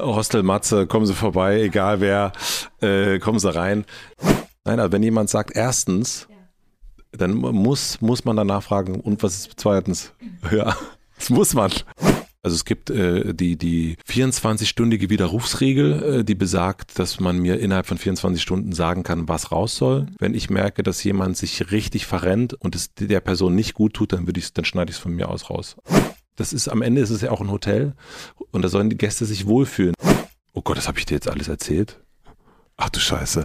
Hostel Matze, kommen Sie vorbei, egal wer, äh, kommen Sie rein. Nein, aber wenn jemand sagt, erstens, dann muss, muss man danach fragen, und was ist zweitens? Ja, das muss man. Also es gibt äh, die, die 24-stündige Widerrufsregel, äh, die besagt, dass man mir innerhalb von 24 Stunden sagen kann, was raus soll. Wenn ich merke, dass jemand sich richtig verrennt und es der Person nicht gut tut, dann würde ich dann schneide ich es von mir aus raus. Das ist am Ende ist es ja auch ein Hotel und da sollen die Gäste sich wohlfühlen. Oh Gott, das habe ich dir jetzt alles erzählt? Ach du Scheiße.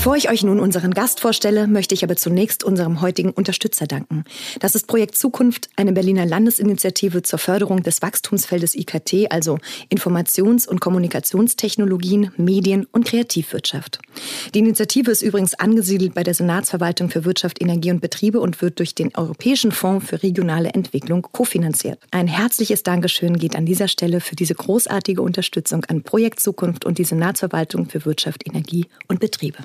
Bevor ich euch nun unseren Gast vorstelle, möchte ich aber zunächst unserem heutigen Unterstützer danken. Das ist Projekt Zukunft, eine Berliner Landesinitiative zur Förderung des Wachstumsfeldes IKT, also Informations- und Kommunikationstechnologien, Medien und Kreativwirtschaft. Die Initiative ist übrigens angesiedelt bei der Senatsverwaltung für Wirtschaft, Energie und Betriebe und wird durch den Europäischen Fonds für regionale Entwicklung kofinanziert. Ein herzliches Dankeschön geht an dieser Stelle für diese großartige Unterstützung an Projekt Zukunft und die Senatsverwaltung für Wirtschaft, Energie und Betriebe.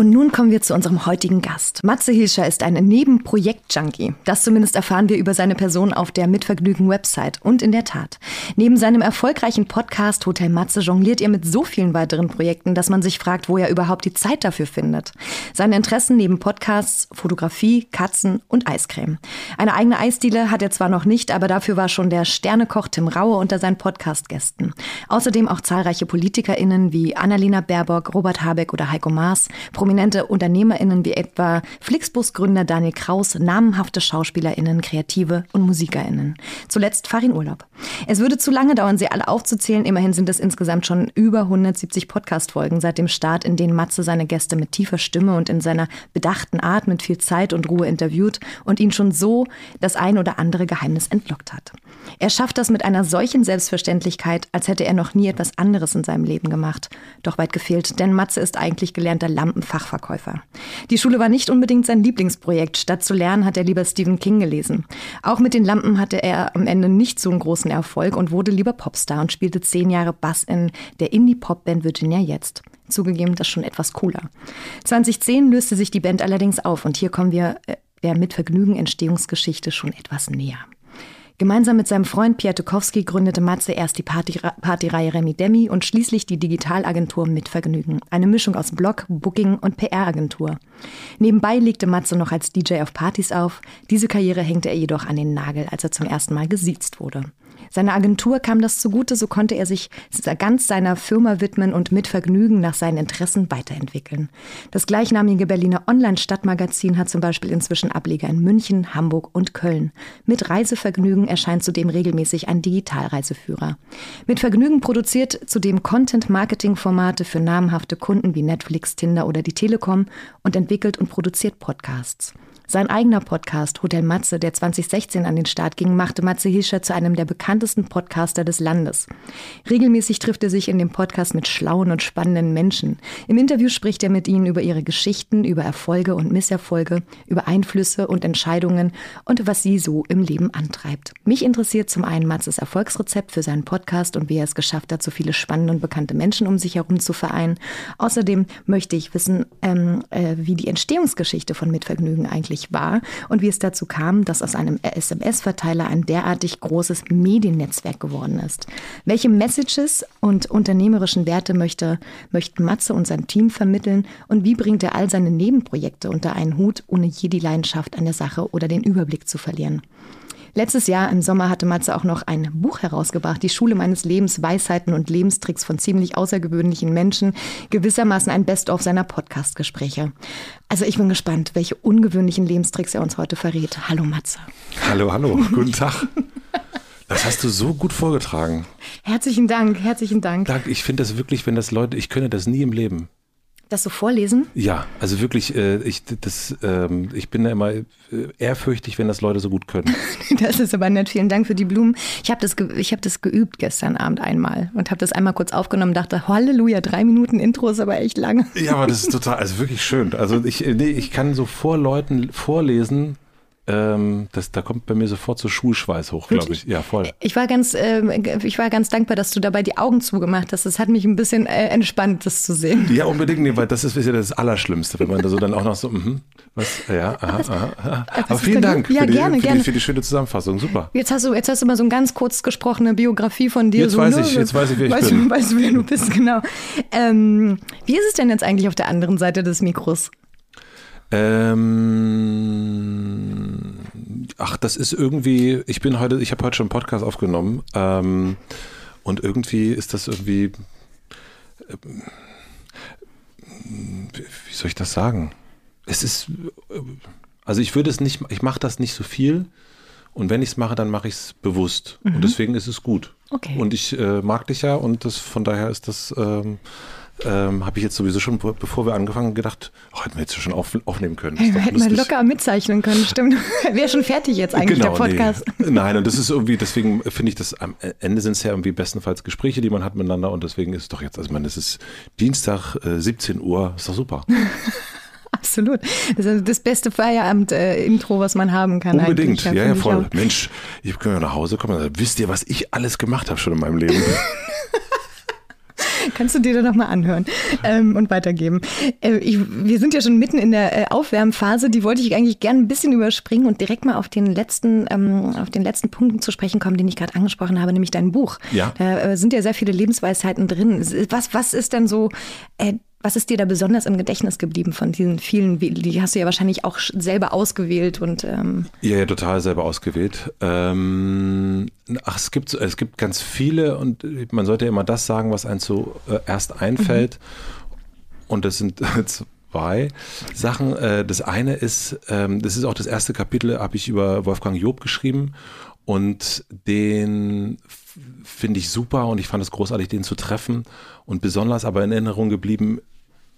Und nun kommen wir zu unserem heutigen Gast. Matze Hilscher ist ein Nebenprojekt-Junkie. Das zumindest erfahren wir über seine Person auf der Mitvergnügen-Website. Und in der Tat, neben seinem erfolgreichen Podcast Hotel Matze jongliert er mit so vielen weiteren Projekten, dass man sich fragt, wo er überhaupt die Zeit dafür findet. Seine Interessen neben Podcasts, Fotografie, Katzen und Eiscreme. Eine eigene Eisdiele hat er zwar noch nicht, aber dafür war schon der Sternekoch Tim Raue unter seinen Podcast-Gästen. Außerdem auch zahlreiche PolitikerInnen wie Annalena Baerbock, Robert Habeck oder Heiko Maas, Prominente UnternehmerInnen wie etwa Flixbus-Gründer Daniel Kraus, namenhafte SchauspielerInnen, Kreative und MusikerInnen. Zuletzt Farin Urlaub. Es würde zu lange dauern, sie alle aufzuzählen. Immerhin sind es insgesamt schon über 170 Podcast-Folgen seit dem Start, in denen Matze seine Gäste mit tiefer Stimme und in seiner bedachten Art mit viel Zeit und Ruhe interviewt und ihn schon so das ein oder andere Geheimnis entlockt hat. Er schafft das mit einer solchen Selbstverständlichkeit, als hätte er noch nie etwas anderes in seinem Leben gemacht. Doch weit gefehlt, denn Matze ist eigentlich gelernter Lampenfach Fachverkäufer. Die Schule war nicht unbedingt sein Lieblingsprojekt. Statt zu lernen, hat er lieber Stephen King gelesen. Auch mit den Lampen hatte er am Ende nicht so einen großen Erfolg und wurde lieber Popstar und spielte zehn Jahre Bass in der Indie-Pop-Band Virginia Jetzt. Zugegeben, das schon etwas cooler. 2010 löste sich die Band allerdings auf und hier kommen wir äh, der mit Vergnügen Entstehungsgeschichte schon etwas näher. Gemeinsam mit seinem Freund Pierre Tukowski gründete Matze erst die Partyreihe Party Remi Demi und schließlich die Digitalagentur Mit Vergnügen. Eine Mischung aus Blog, Booking und PR-Agentur. Nebenbei legte Matze noch als DJ auf Partys auf. Diese Karriere hängte er jedoch an den Nagel, als er zum ersten Mal gesiezt wurde. Seiner Agentur kam das zugute, so konnte er sich ganz seiner Firma widmen und mit Vergnügen nach seinen Interessen weiterentwickeln. Das gleichnamige Berliner Online-Stadtmagazin hat zum Beispiel inzwischen Ableger in München, Hamburg und Köln. Mit Reisevergnügen erscheint zudem regelmäßig ein Digitalreiseführer. Mit Vergnügen produziert zudem Content-Marketing-Formate für namhafte Kunden wie Netflix, Tinder oder die Telekom und entwickelt und produziert Podcasts. Sein eigener Podcast Hotel Matze, der 2016 an den Start ging, machte Matze Hilscher zu einem der bekanntesten Podcaster des Landes. Regelmäßig trifft er sich in dem Podcast mit schlauen und spannenden Menschen. Im Interview spricht er mit ihnen über ihre Geschichten, über Erfolge und Misserfolge, über Einflüsse und Entscheidungen und was sie so im Leben antreibt. Mich interessiert zum einen Matzes Erfolgsrezept für seinen Podcast und wie er es geschafft hat, so viele spannende und bekannte Menschen um sich herum zu vereinen. Außerdem möchte ich wissen, ähm, äh, wie die Entstehungsgeschichte von Mitvergnügen eigentlich eigentlich war und wie es dazu kam, dass aus einem SMS-Verteiler ein derartig großes Mediennetzwerk geworden ist. Welche Messages und unternehmerischen Werte möchte, möchten Matze und sein Team vermitteln und wie bringt er all seine Nebenprojekte unter einen Hut, ohne je die Leidenschaft an der Sache oder den Überblick zu verlieren? Letztes Jahr im Sommer hatte Matze auch noch ein Buch herausgebracht, Die Schule meines Lebens, Weisheiten und Lebenstricks von ziemlich außergewöhnlichen Menschen, gewissermaßen ein Best-of seiner Podcast-Gespräche. Also ich bin gespannt, welche ungewöhnlichen Lebenstricks er uns heute verrät. Hallo Matze. Hallo, hallo, guten Tag. Das hast du so gut vorgetragen. Herzlichen Dank, herzlichen Dank. Dank, ich finde das wirklich, wenn das Leute, ich könnte das nie im Leben. Das so vorlesen? Ja, also wirklich, äh, ich, das, ähm, ich bin da immer äh, ehrfürchtig, wenn das Leute so gut können. das ist aber nett. Vielen Dank für die Blumen. Ich habe das, ich hab das geübt gestern Abend einmal und habe das einmal kurz aufgenommen und dachte, Halleluja, drei Minuten Intro ist aber echt lange. Ja, aber das ist total, also wirklich schön. Also ich, nee, ich kann so vor Leuten vorlesen, ähm, das, da kommt bei mir sofort so Schulschweiß hoch, glaube ich. Ja, voll. Ich war ganz, äh, ich war ganz dankbar, dass du dabei die Augen zugemacht hast. Das hat mich ein bisschen äh, entspannt, das zu sehen. Ja, unbedingt, nee, weil das ist, ist ja das Allerschlimmste, wenn man da so dann auch noch so, mh, was, ja, aha, aha, aha. Aber vielen Dank ja, für, die, gerne, für, gerne. Die, für die schöne Zusammenfassung. Super. Jetzt hast du, jetzt hast du mal so eine ganz kurz gesprochene Biografie von dir. Jetzt so, weiß ne? ich, jetzt weiß ich, wer ich weißt, bin. Weißt du, wer du bist, genau. Ähm, wie ist es denn jetzt eigentlich auf der anderen Seite des Mikros? Ähm, ach, das ist irgendwie, ich bin heute, ich habe heute schon einen Podcast aufgenommen ähm, und irgendwie ist das irgendwie, ähm, wie soll ich das sagen? Es ist, äh, also ich würde es nicht, ich mache das nicht so viel und wenn ich es mache, dann mache ich es bewusst und deswegen ist es gut. Okay. Und ich äh, mag dich ja und das, von daher ist das, ähm, ähm, habe ich jetzt sowieso schon, bevor wir angefangen gedacht, oh, hätten wir jetzt schon auf, aufnehmen können. Hey, wir hätten mal locker mitzeichnen können, stimmt. Wäre schon fertig jetzt eigentlich der Podcast. Genau, Nee. Nein, und das ist irgendwie, deswegen finde ich das am Ende sind es ja irgendwie bestenfalls Gespräche, die man hat miteinander und deswegen ist es doch jetzt, also ich meine, es ist Dienstag, äh, 17 Uhr, ist doch super. Absolut. Das ist das beste Feierabend-Intro, was man haben kann. Unbedingt, ja, ja, voll. Mensch, ich kann ja nach Hause sagen, wisst ihr, was ich alles gemacht habe schon in meinem Leben? Kannst du dir dann nochmal anhören ähm, und weitergeben. Äh, ich, wir sind ja schon mitten in der äh, Aufwärmphase, die wollte ich eigentlich gerne ein bisschen überspringen und direkt mal auf den letzten, ähm, auf den letzten Punkten zu sprechen kommen, den ich gerade angesprochen habe, nämlich dein Buch. Ja. Da äh, sind ja sehr viele Lebensweisheiten drin. Was, was ist denn so, äh, was ist dir da besonders im Gedächtnis geblieben von diesen vielen, die hast du ja wahrscheinlich auch selber ausgewählt und ähm, Ja, ja, total selber ausgewählt. Ähm, ach, es gibt, es gibt ganz viele und man sollte ja immer das sagen, was einem so äh, erst einfällt. Und das sind zwei Sachen. Äh, das eine ist, ähm, das ist auch das erste Kapitel, habe ich über Wolfgang Job geschrieben und den finde ich super und ich fand es großartig, den zu treffen. Und besonders aber in Erinnerung geblieben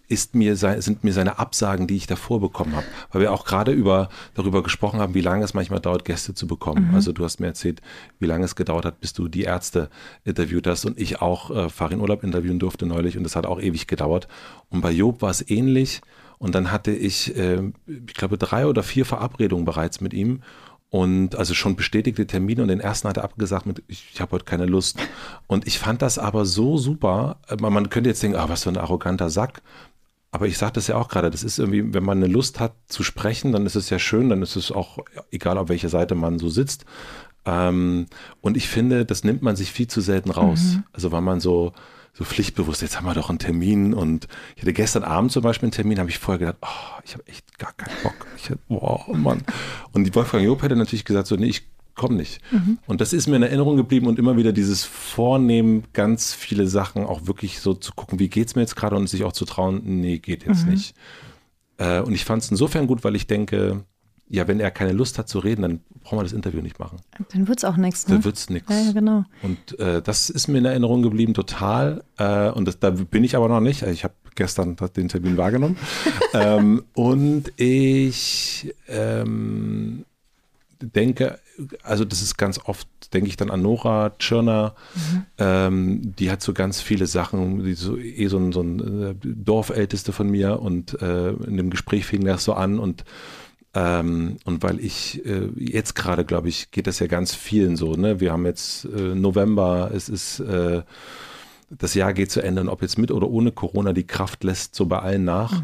ist mir sind mir seine Absagen, die ich davor bekommen habe. Weil wir auch gerade über, darüber gesprochen haben, wie lange es manchmal dauert, Gäste zu bekommen. Also du hast mir erzählt, wie lange es gedauert hat, bis du die Ärzte interviewt hast und ich auch äh, Farin Urlaub interviewen durfte neulich und das hat auch ewig gedauert. Und bei Job war es ähnlich und dann hatte ich, äh, ich glaube, drei oder vier Verabredungen bereits mit ihm und also schon bestätigte Termine und den ersten hat er abgesagt mit, ich, ich habe heute keine Lust. Und ich fand das aber so super. Man, man könnte jetzt denken, ah, was für ein arroganter Sack. Aber ich sagte das ja auch gerade, das ist irgendwie, wenn man eine Lust hat zu sprechen, dann ist es ja schön, dann ist es auch egal, auf welcher Seite man so sitzt. Ähm, und ich finde, das nimmt man sich viel zu selten raus. Also weil man so, so pflichtbewusst, jetzt haben wir doch einen Termin und ich hatte gestern Abend zum Beispiel einen Termin, habe ich vorher gedacht, oh, ich habe echt gar keinen Bock. Ich hätte, boah, Mann. Und die Wolfgang Job hätte natürlich gesagt, so, nee, ich komme nicht. Und das ist mir in Erinnerung geblieben und immer wieder dieses Vornehmen, ganz viele Sachen auch wirklich so zu gucken, wie geht's mir jetzt gerade und sich auch zu trauen, nee, geht jetzt nicht. Äh, und ich fand es insofern gut, weil ich denke, ja, wenn er keine Lust hat zu reden, dann brauchen wir das Interview nicht machen. dann wird's auch nichts. Ne? Da wird's nichts. Ja, ja, genau. Und äh, das ist mir in Erinnerung geblieben, total. Äh, und das, da bin ich aber noch nicht. Ich habe gestern den Termin wahrgenommen. ähm, und ich ähm, denke, also das ist ganz oft, denke ich dann an Nora Tschirner, ähm, die hat so ganz viele Sachen, die so eh so ein, so ein äh, Dorfälteste von mir und äh, in dem Gespräch fing das so an und ähm, und weil ich äh, jetzt gerade, glaube ich, geht das ja ganz vielen so, ne? Wir haben jetzt äh, November, es ist äh, das Jahr geht zu Ende und ob jetzt mit oder ohne Corona, die Kraft lässt so bei allen nach.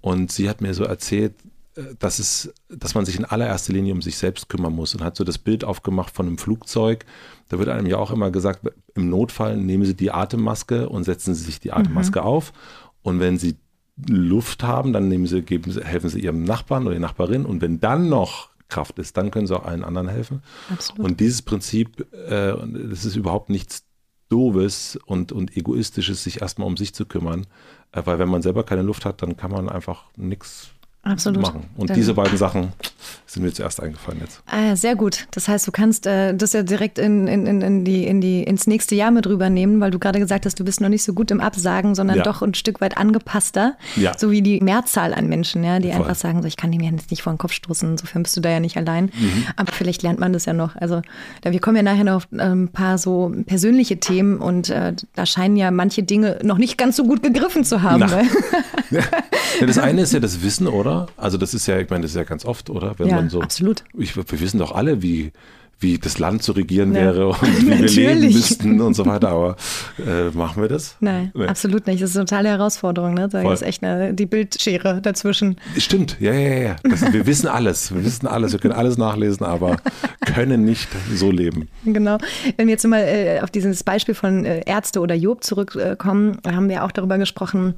Und sie hat mir so erzählt, äh, dass, es, dass man sich in allererster Linie um sich selbst kümmern muss und hat so das Bild aufgemacht von einem Flugzeug. Da wird einem ja auch immer gesagt, im Notfall nehmen Sie die Atemmaske und setzen Sie sich die Atemmaske auf. Und wenn Sie Luft haben, dann nehmen Sie, geben Sie, helfen Sie Ihrem Nachbarn oder der Nachbarin. Und wenn dann noch Kraft ist, dann können sie auch allen anderen helfen. Absolut. Und dieses Prinzip, äh, das ist überhaupt nichts Doofes und, und Egoistisches, sich erstmal um sich zu kümmern. Äh, weil wenn man selber keine Luft hat, dann kann man einfach nichts Absolut. machen. Und Dann- diese beiden Sachen sind mir zuerst eingefallen jetzt. Ah, sehr gut. Das heißt, du kannst äh, das ja direkt in, in, in, die, in die, ins nächste Jahr mit rübernehmen, weil du gerade gesagt hast, du bist noch nicht so gut im Absagen, sondern Ja. doch ein Stück weit angepasster. Ja. So wie die Mehrzahl an Menschen, ja, die Voll. einfach sagen, so, ich kann dem ja jetzt nicht vor den Kopf stoßen, insofern bist du da ja nicht allein. Mhm. Aber vielleicht lernt man das ja noch. Also wir kommen ja nachher noch auf äh, ein paar so persönliche Themen und äh, da scheinen ja manche Dinge noch nicht ganz so gut gegriffen zu haben. Ne? Ja, das eine ist ja das Wissen, oder? Also das ist ja, ich meine, das ist ja ganz oft, oder? Wenn Ja, man so, absolut. Ich, wir wissen doch alle, wie, wie das Land zu regieren Ja. wäre und wie wir leben müssten und so weiter. Aber äh, machen wir das? Nein, Nee. absolut nicht. Das ist eine totale Herausforderung. Ne? Da Voll. ist echt eine, die Bildschere dazwischen. Stimmt, ja, ja, ja. Das, wir wissen alles. Wir wissen alles. Wir können alles nachlesen, aber können nicht so leben. Genau. Wenn wir jetzt mal äh, auf dieses Beispiel von äh, Ärzte oder Job zurückkommen, haben wir auch darüber gesprochen,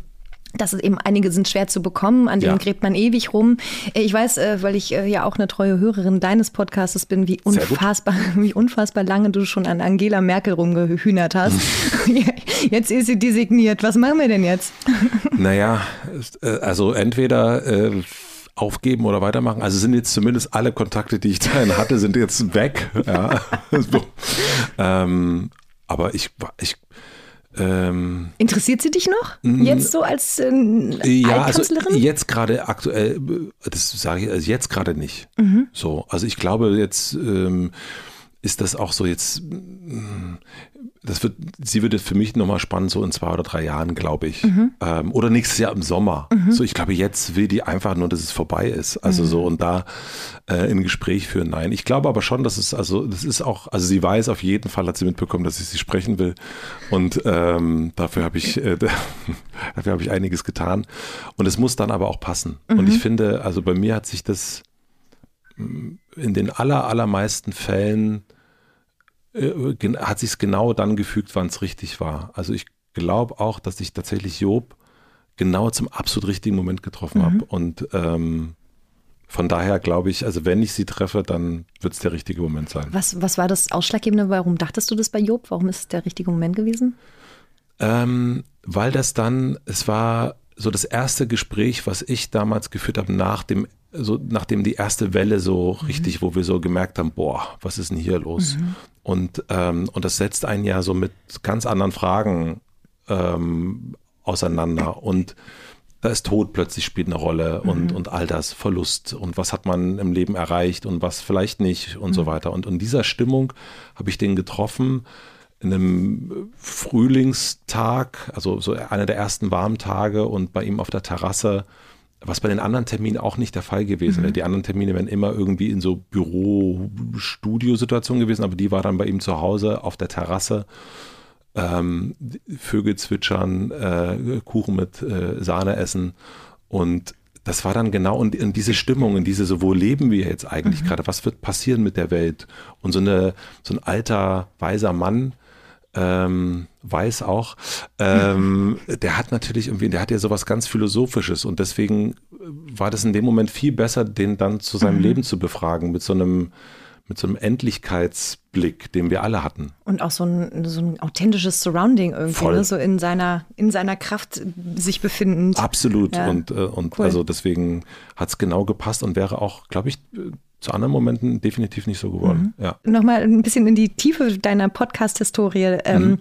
dass es eben einige sind schwer zu bekommen, an denen Ja. gräbt man ewig rum. Äh, Ich weiß, äh, weil ich äh, ja auch eine treue Hörerin deines Podcastes bin, wie unfassbar, wie unfassbar lange du schon an Angela Merkel rumgehühnert hast. Jetzt ist sie designiert. Was machen wir denn jetzt? Naja, also entweder äh, aufgeben oder weitermachen. Also sind jetzt zumindest alle Kontakte, die ich dahin hatte, sind jetzt weg. Ja. so. ähm, aber ich, ich ähm, Interessiert sie dich noch? Jetzt so als äh, Ja, also Altkanzlerin? jetzt gerade aktuell, das sage ich, also jetzt gerade nicht. Mhm. So, also ich glaube, jetzt ähm, ist das auch so jetzt, mm, das wird, sie wird jetzt für mich nochmal spannend, so in zwei oder drei Jahren, glaube ich. Mhm. Ähm, oder nächstes Jahr im Sommer. So, ich glaube, jetzt will die einfach nur, dass es vorbei ist. Also Mhm. so und da äh, ein Gespräch führen. Nein, ich glaube aber schon, dass es, also das ist auch, also sie weiß auf jeden Fall, hat sie mitbekommen, dass ich sie sprechen will. Und ähm, dafür habe ich, äh, dafür habe ich einiges getan. Und es muss dann aber auch passen. Und ich finde, also bei mir hat sich das mm, in den aller, allermeisten Fällen äh, hat sich es genau dann gefügt, wann es richtig war. Also ich glaube auch, dass ich tatsächlich Job genau zum absolut richtigen Moment getroffen habe. Und ähm, von daher glaube ich, also wenn ich sie treffe, dann wird es der richtige Moment sein. Was, was war das Ausschlaggebende? Warum dachtest du das bei Job? Warum ist es der richtige Moment gewesen? Ähm, weil das dann, es war so das erste Gespräch, was ich damals geführt habe, nach dem, so nachdem die erste Welle so richtig, wo wir so gemerkt haben, boah, was ist denn hier los? Und, ähm, und das setzt einen ja so mit ganz anderen Fragen ähm, auseinander. Und da ist Tod plötzlich spielt eine Rolle und, und all das, Verlust und was hat man im Leben erreicht und was vielleicht nicht und so weiter. Und in dieser Stimmung habe ich den getroffen in einem Frühlingstag, also so einer der ersten warmen Tage und bei ihm auf der Terrasse, was bei den anderen Terminen auch nicht der Fall gewesen wäre. Die anderen Termine wären immer irgendwie in so Büro-Studio-Situationen gewesen, aber die war dann bei ihm zu Hause auf der Terrasse. Ähm, Vögel zwitschern, äh, Kuchen mit äh, Sahne essen und das war dann genau in, in diese Stimmung, in diese so, wo leben wir jetzt eigentlich gerade, was wird passieren mit der Welt? Und so, eine, so ein alter, weiser Mann, ähm, weiß auch, ähm, der hat natürlich irgendwie, der hat ja sowas ganz Philosophisches und deswegen war das in dem Moment viel besser, den dann zu seinem Leben zu befragen mit so einem, mit so einem Endlichkeitsblick, den wir alle hatten. Und auch so ein, so ein authentisches Surrounding irgendwie, ne? so in seiner, in seiner Kraft sich befindend. Absolut. Ja. Und, äh, und Cool. also deswegen hat es genau gepasst und wäre auch, glaube ich, äh, zu anderen Momenten definitiv nicht so geworden. Ja. Nochmal ein bisschen in die Tiefe deiner Podcast-Historie. Ähm,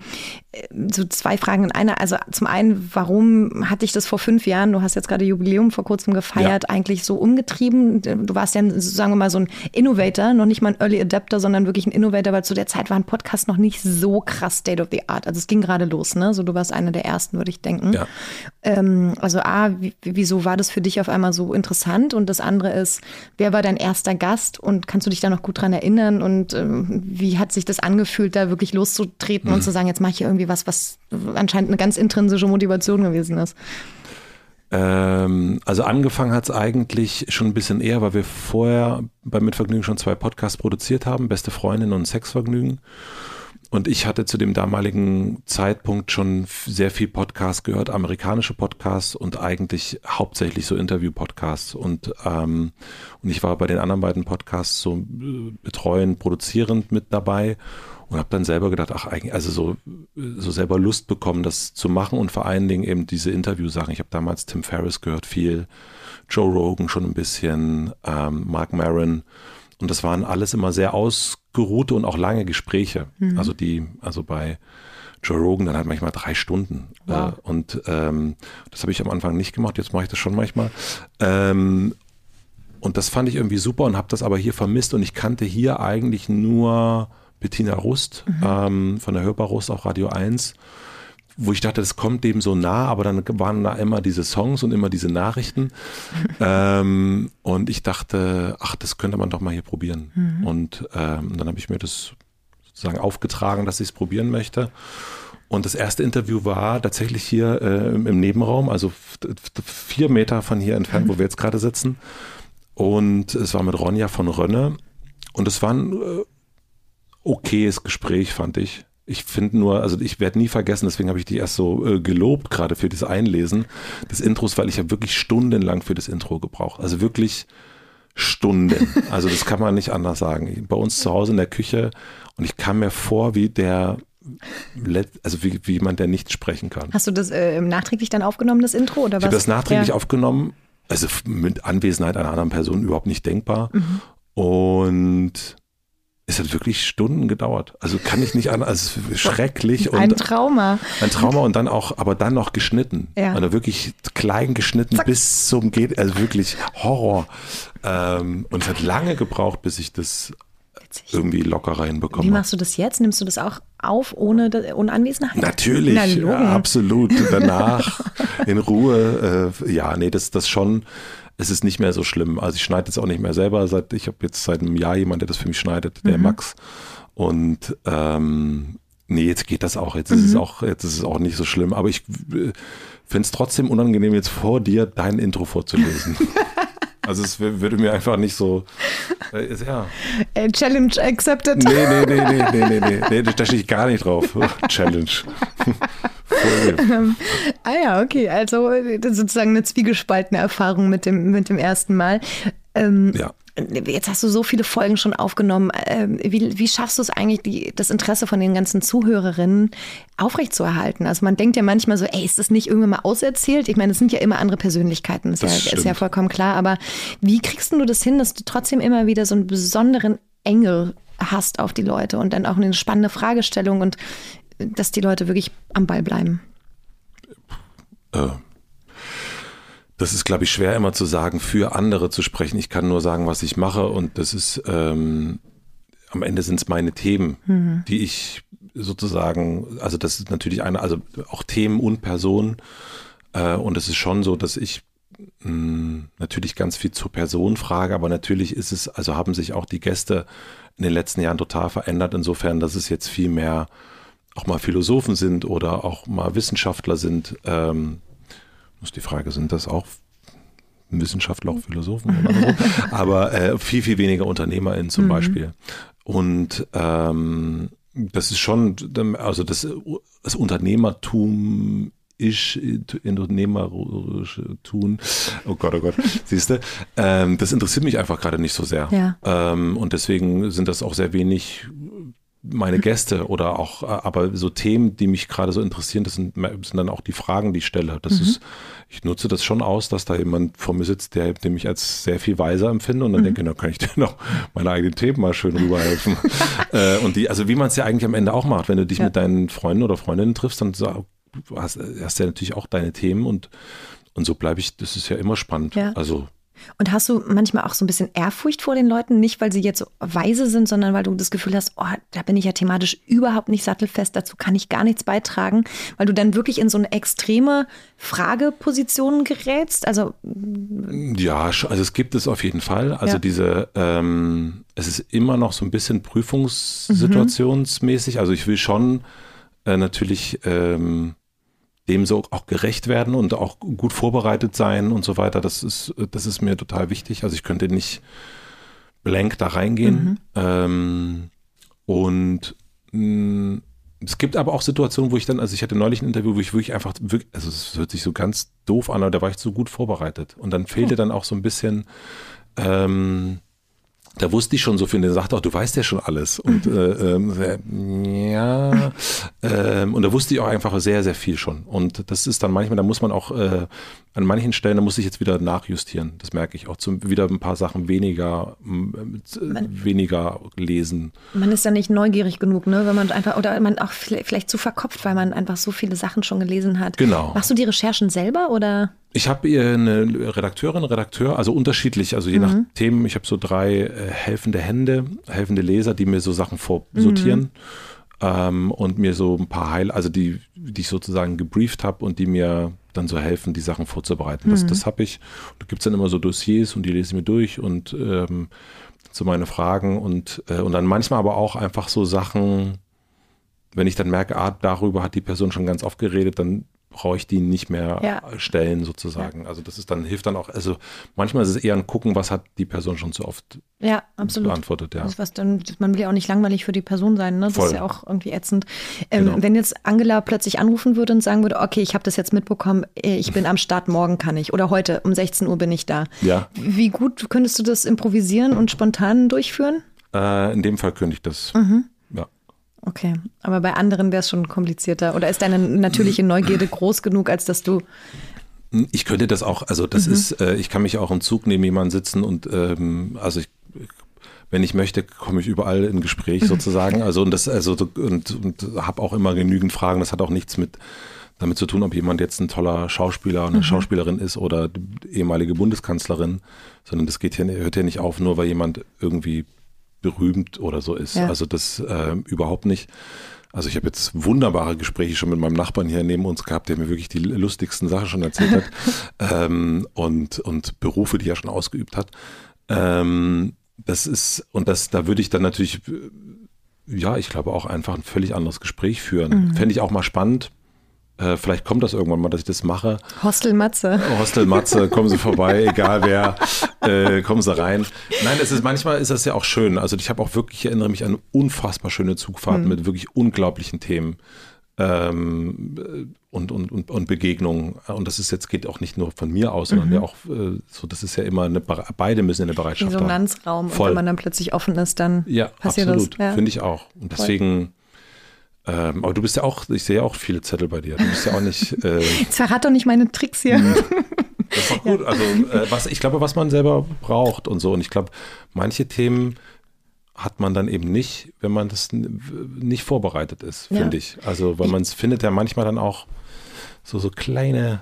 so zwei Fragen in einer. Also zum einen, warum hat dich das vor fünf Jahren, du hast jetzt gerade Jubiläum vor kurzem gefeiert, eigentlich so umgetrieben? Du warst ja, sagen wir mal, so ein Innovator, noch nicht mal ein Early Adapter, sondern wirklich ein Innovator, weil zu der Zeit war ein Podcast noch nicht so krass State of the Art. Also es ging gerade los, ne? So du warst einer der ersten, würde ich denken. Ja. Ähm, also A, wie, wieso war das für dich auf einmal so interessant? Und das andere ist, wer war dein erster Gast und kannst du dich da noch gut dran erinnern? Und ähm, wie hat sich das angefühlt, da wirklich loszutreten und zu sagen, jetzt mache ich hier irgendwie was, was anscheinend eine ganz intrinsische Motivation gewesen ist? Ähm, also angefangen hat es eigentlich schon ein bisschen eher, weil wir vorher bei Mitvergnügen schon zwei Podcasts produziert haben, Beste Freundin und Sexvergnügen. und ich hatte zu dem damaligen Zeitpunkt schon sehr viel Podcast gehört, amerikanische Podcasts und eigentlich hauptsächlich so Interview-Podcasts. Und, ähm, und ich war bei den anderen beiden Podcasts so äh, betreuend, produzierend mit dabei und habe dann selber gedacht, ach eigentlich, also so, so selber Lust bekommen, das zu machen und vor allen Dingen eben diese Interviewsachen. Ich habe damals Tim Ferriss gehört, viel, Joe Rogan schon ein bisschen, ähm, Mark Maron und das waren alles immer sehr ausgeruhte und auch lange Gespräche. Mhm. Also die, also bei Joe Rogan dann halt manchmal drei Stunden. Wow. Äh, und ähm, das habe ich am Anfang nicht gemacht, jetzt mache ich das schon manchmal. Ähm, und das fand ich irgendwie super und habe das aber hier vermisst. Und ich kannte hier eigentlich nur Bettina Rust mhm. ähm, von der Hörbar Rust, auch Radio 1 wo ich dachte, das kommt dem so nah, aber dann waren da immer diese Songs und immer diese Nachrichten. ähm, und ich dachte, ach, das könnte man doch mal hier probieren. Mhm. Und ähm, dann habe ich mir das sozusagen aufgetragen, dass ich es probieren möchte. Und das erste Interview war tatsächlich hier äh, im Nebenraum, also vier Meter von hier entfernt, wo wir jetzt gerade sitzen. Und es war mit Ronja von Rönne. Und es war ein äh, okayes Gespräch, fand ich. Ich finde nur, also ich werde nie vergessen, deswegen habe ich die erst so äh, gelobt, gerade für das Einlesen des Intros, weil ich habe wirklich stundenlang für das Intro gebraucht. Also wirklich Stunden. Also das kann man nicht anders sagen. Bei uns zu Hause in der Küche und ich kam mir vor wie der also wie, wie man der nicht sprechen kann. Hast du das äh, nachträglich dann aufgenommen, das Intro? Oder ich habe das nachträglich ja. aufgenommen, also mit Anwesenheit einer anderen Person überhaupt nicht denkbar. Mhm. Und es hat wirklich Stunden gedauert. Also kann ich nicht an, also schrecklich. Und ein Trauma. Ein Trauma und dann auch, aber dann noch geschnitten. Ja. Also wirklich klein geschnitten Zack. bis zum geht, also wirklich Horror. Ähm, und es hat lange gebraucht, bis ich das Witzig. irgendwie locker reinbekomme. Wie machst du das jetzt? Nimmst du das auch auf ohne, ohne Anwesenheit? Natürlich, Na, ja, absolut. Danach in Ruhe. Äh, ja, nee, das, das schon es ist nicht mehr so schlimm. Also ich schneide jetzt auch nicht mehr selber. Seit, ich habe jetzt seit einem Jahr jemand, der das für mich schneidet, der mhm. Max. Und ähm, nee, jetzt geht das auch. Jetzt mhm. ist es auch, jetzt ist es auch nicht so schlimm. Aber ich äh, finde es trotzdem unangenehm, jetzt vor dir dein Intro vorzulesen. Also es würde mir einfach nicht so. Äh, ja. Challenge accepted. Nee, nee, nee, nee, nee, nee, nee, da stehe ich gar nicht drauf. Challenge. ähm, ah ja, okay. Also sozusagen eine zwiegespaltene Erfahrung mit dem, mit dem ersten Mal. Ähm, ja. Jetzt hast du so viele Folgen schon aufgenommen. Ähm, wie, wie schaffst du es eigentlich, die, das Interesse von den ganzen Zuhörerinnen aufrechtzuerhalten? Also man denkt ja manchmal so, ey, ist das nicht irgendwann mal auserzählt? Ich meine, es sind ja immer andere Persönlichkeiten, ist, ja, ist ja vollkommen klar. Aber wie kriegst du das hin, dass du trotzdem immer wieder so einen besonderen Engel hast auf die Leute und dann auch eine spannende Fragestellung und dass die Leute wirklich am Ball bleiben? Äh, das ist, glaube ich, schwer immer zu sagen, für andere zu sprechen. Ich kann nur sagen, was ich mache und das ist, ähm, am Ende sind es meine Themen, mhm. die ich sozusagen, also das ist natürlich eine, also auch Themen und Personen äh, und es ist schon so, dass ich mh, natürlich ganz viel zur Person frage, aber natürlich ist es, also haben sich auch die Gäste in den letzten Jahren total verändert, insofern, dass es jetzt viel mehr auch mal Philosophen sind oder auch mal Wissenschaftler sind. Ähm, muss die Frage, sind das auch Wissenschaftler, auch Philosophen oder so? Aber äh, viel, viel weniger UnternehmerInnen zum mhm. Beispiel. Und ähm, das ist schon, also das, das Unternehmertum ich unternehmerisch tun. Oh Gott, oh Gott, siehst du? Ähm, das interessiert mich einfach gerade nicht so sehr. Ja. Ähm, und deswegen sind das auch sehr wenig meine Gäste oder auch, äh, aber so Themen, die mich gerade so interessieren, das sind, sind dann auch die Fragen, die ich stelle. Das mhm. ist, ich nutze das schon aus, dass da jemand vor mir sitzt, der, der mich als sehr viel weiser empfinde und dann mhm. denke, na kann ich dir noch meine eigenen Themen mal schön rüberhelfen. äh, und die, also wie man es ja eigentlich am Ende auch macht, wenn du dich ja. mit deinen Freunden oder Freundinnen triffst, dann hast, hast ja natürlich auch deine Themen und, und so bleibe ich, das ist ja immer spannend. Ja. Also und hast du manchmal auch so ein bisschen Ehrfurcht vor den Leuten? Nicht, weil sie jetzt so weise sind, sondern weil du das Gefühl hast, oh, da bin ich ja thematisch überhaupt nicht sattelfest, dazu kann ich gar nichts beitragen, weil du dann wirklich in so eine extreme Frageposition gerätst? Also ja, also es gibt es auf jeden Fall. Also ja. diese, ähm, es ist immer noch so ein bisschen prüfungssituationsmäßig. Mhm. Also ich will schon äh, natürlich ähm, dem so auch gerecht werden und auch gut vorbereitet sein und so weiter. Das ist, das ist mir total wichtig. Also ich könnte nicht blank da reingehen. Mhm. Ähm, und mh, es gibt aber auch Situationen, wo ich dann, also ich hatte neulich ein Interview, wo ich wirklich einfach, wirklich, also es hört sich so ganz doof an, aber da war ich so gut vorbereitet. Und dann fehlte dann auch so ein bisschen, ähm, da wusste ich schon so viel. Und er sagte auch, du weißt ja schon alles. Und äh, ähm, ja, ähm, und da wusste ich auch einfach sehr, sehr viel schon. Und das ist dann manchmal, da muss man auch äh, an manchen Stellen, da muss ich jetzt wieder nachjustieren. Das merke ich auch. Zum, wieder ein paar Sachen weniger, äh, Man- weniger lesen. Man ist ja nicht neugierig genug, ne? Wenn man einfach, oder man auch vielleicht zu verkopft, weil man einfach so viele Sachen schon gelesen hat. Genau. Machst du die Recherchen selber oder? Ich habe eine Redakteurin, Redakteur, also unterschiedlich, also je nach Themen. Ich habe so drei äh, helfende Hände, helfende Leser, die mir so Sachen vorsortieren ähm, und mir so ein paar Heil, also die, die ich sozusagen gebrieft habe und die mir dann so helfen, die Sachen vorzubereiten. Das, das habe ich. Da gibt es dann immer so Dossiers und die lese ich mir durch und ähm, so meine Fragen und, äh, und dann manchmal aber auch einfach so Sachen, wenn ich dann merke, ah, darüber hat die Person schon ganz oft geredet, dann brauche ich die nicht mehr Ja. stellen sozusagen. Also das ist dann, hilft dann auch, also manchmal ist es eher ein Gucken, was hat die Person schon so oft Ja, absolut. beantwortet, ja. Was dann, man will ja auch nicht langweilig für die Person sein, ne? Das Voll. ist ja auch irgendwie ätzend. Ähm, Genau. Wenn jetzt Angela plötzlich anrufen würde und sagen würde, okay, ich habe das jetzt mitbekommen, äh, ich bin am Start, morgen kann ich. Oder heute um 16 Uhr bin ich da. Ja, Wie gut könntest du das improvisieren und spontan durchführen? äh, in dem Fall könnte ich das. Mhm. Okay, aber bei anderen wäre es schon komplizierter. Oder ist deine natürliche Neugierde groß genug, als dass du. Ich könnte das auch, also das Mhm. ist, äh, ich kann mich auch im Zug neben jemanden sitzen und ähm, also ich, wenn ich möchte, komme ich überall in Mhm. Gespräch sozusagen. Also und das, also und, und habe auch immer genügend Fragen. Das hat auch nichts mit damit zu tun, ob jemand jetzt ein toller Schauspieler, Mhm. eine Schauspielerin ist oder ehemalige Bundeskanzlerin, sondern das geht ja, hört ja nicht auf, nur weil jemand irgendwie berühmt oder so ist. Ja. Also das äh, überhaupt nicht. Also ich habe jetzt wunderbare Gespräche schon mit meinem Nachbarn hier neben uns gehabt, der mir wirklich die lustigsten Sachen schon erzählt hat ähm, und, und Berufe, die er schon ausgeübt hat. Ähm, das ist, und das, da würde ich dann natürlich, äh, ja, ich glaube auch einfach ein völlig anderes Gespräch führen. Fände ich auch mal spannend. Äh, vielleicht kommt das irgendwann mal, dass ich das mache. Hostel Matze. Hostel Matze, kommen Sie vorbei, egal wer, äh, kommen Sie rein. Nein, es ist manchmal ist das ja auch schön. Also ich habe auch wirklich, ich erinnere mich an unfassbar schöne Zugfahrten mit wirklich unglaublichen Themen ähm, und, und, und, und Begegnungen. Und das ist jetzt geht auch nicht nur von mir aus, sondern ja auch äh, so, das ist ja immer eine, beide müssen eine Bereitschaft haben. Resonanzraum. Und wenn man dann plötzlich offen ist, dann Ja, passiert absolut. das. Ja. Finde ich auch. Und deswegen, ähm, aber du bist ja auch, ich sehe auch viele Zettel bei dir. Du bist ja auch nicht. Äh, Jetzt verrat doch nicht meine Tricks hier. Das ist doch gut. Also, äh, was, ich glaube, was man selber braucht und so. Und ich glaube, manche Themen hat man dann eben nicht, wenn man das nicht vorbereitet ist, Ja. finde ich. Also, weil man es findet ja manchmal dann auch so, so kleine,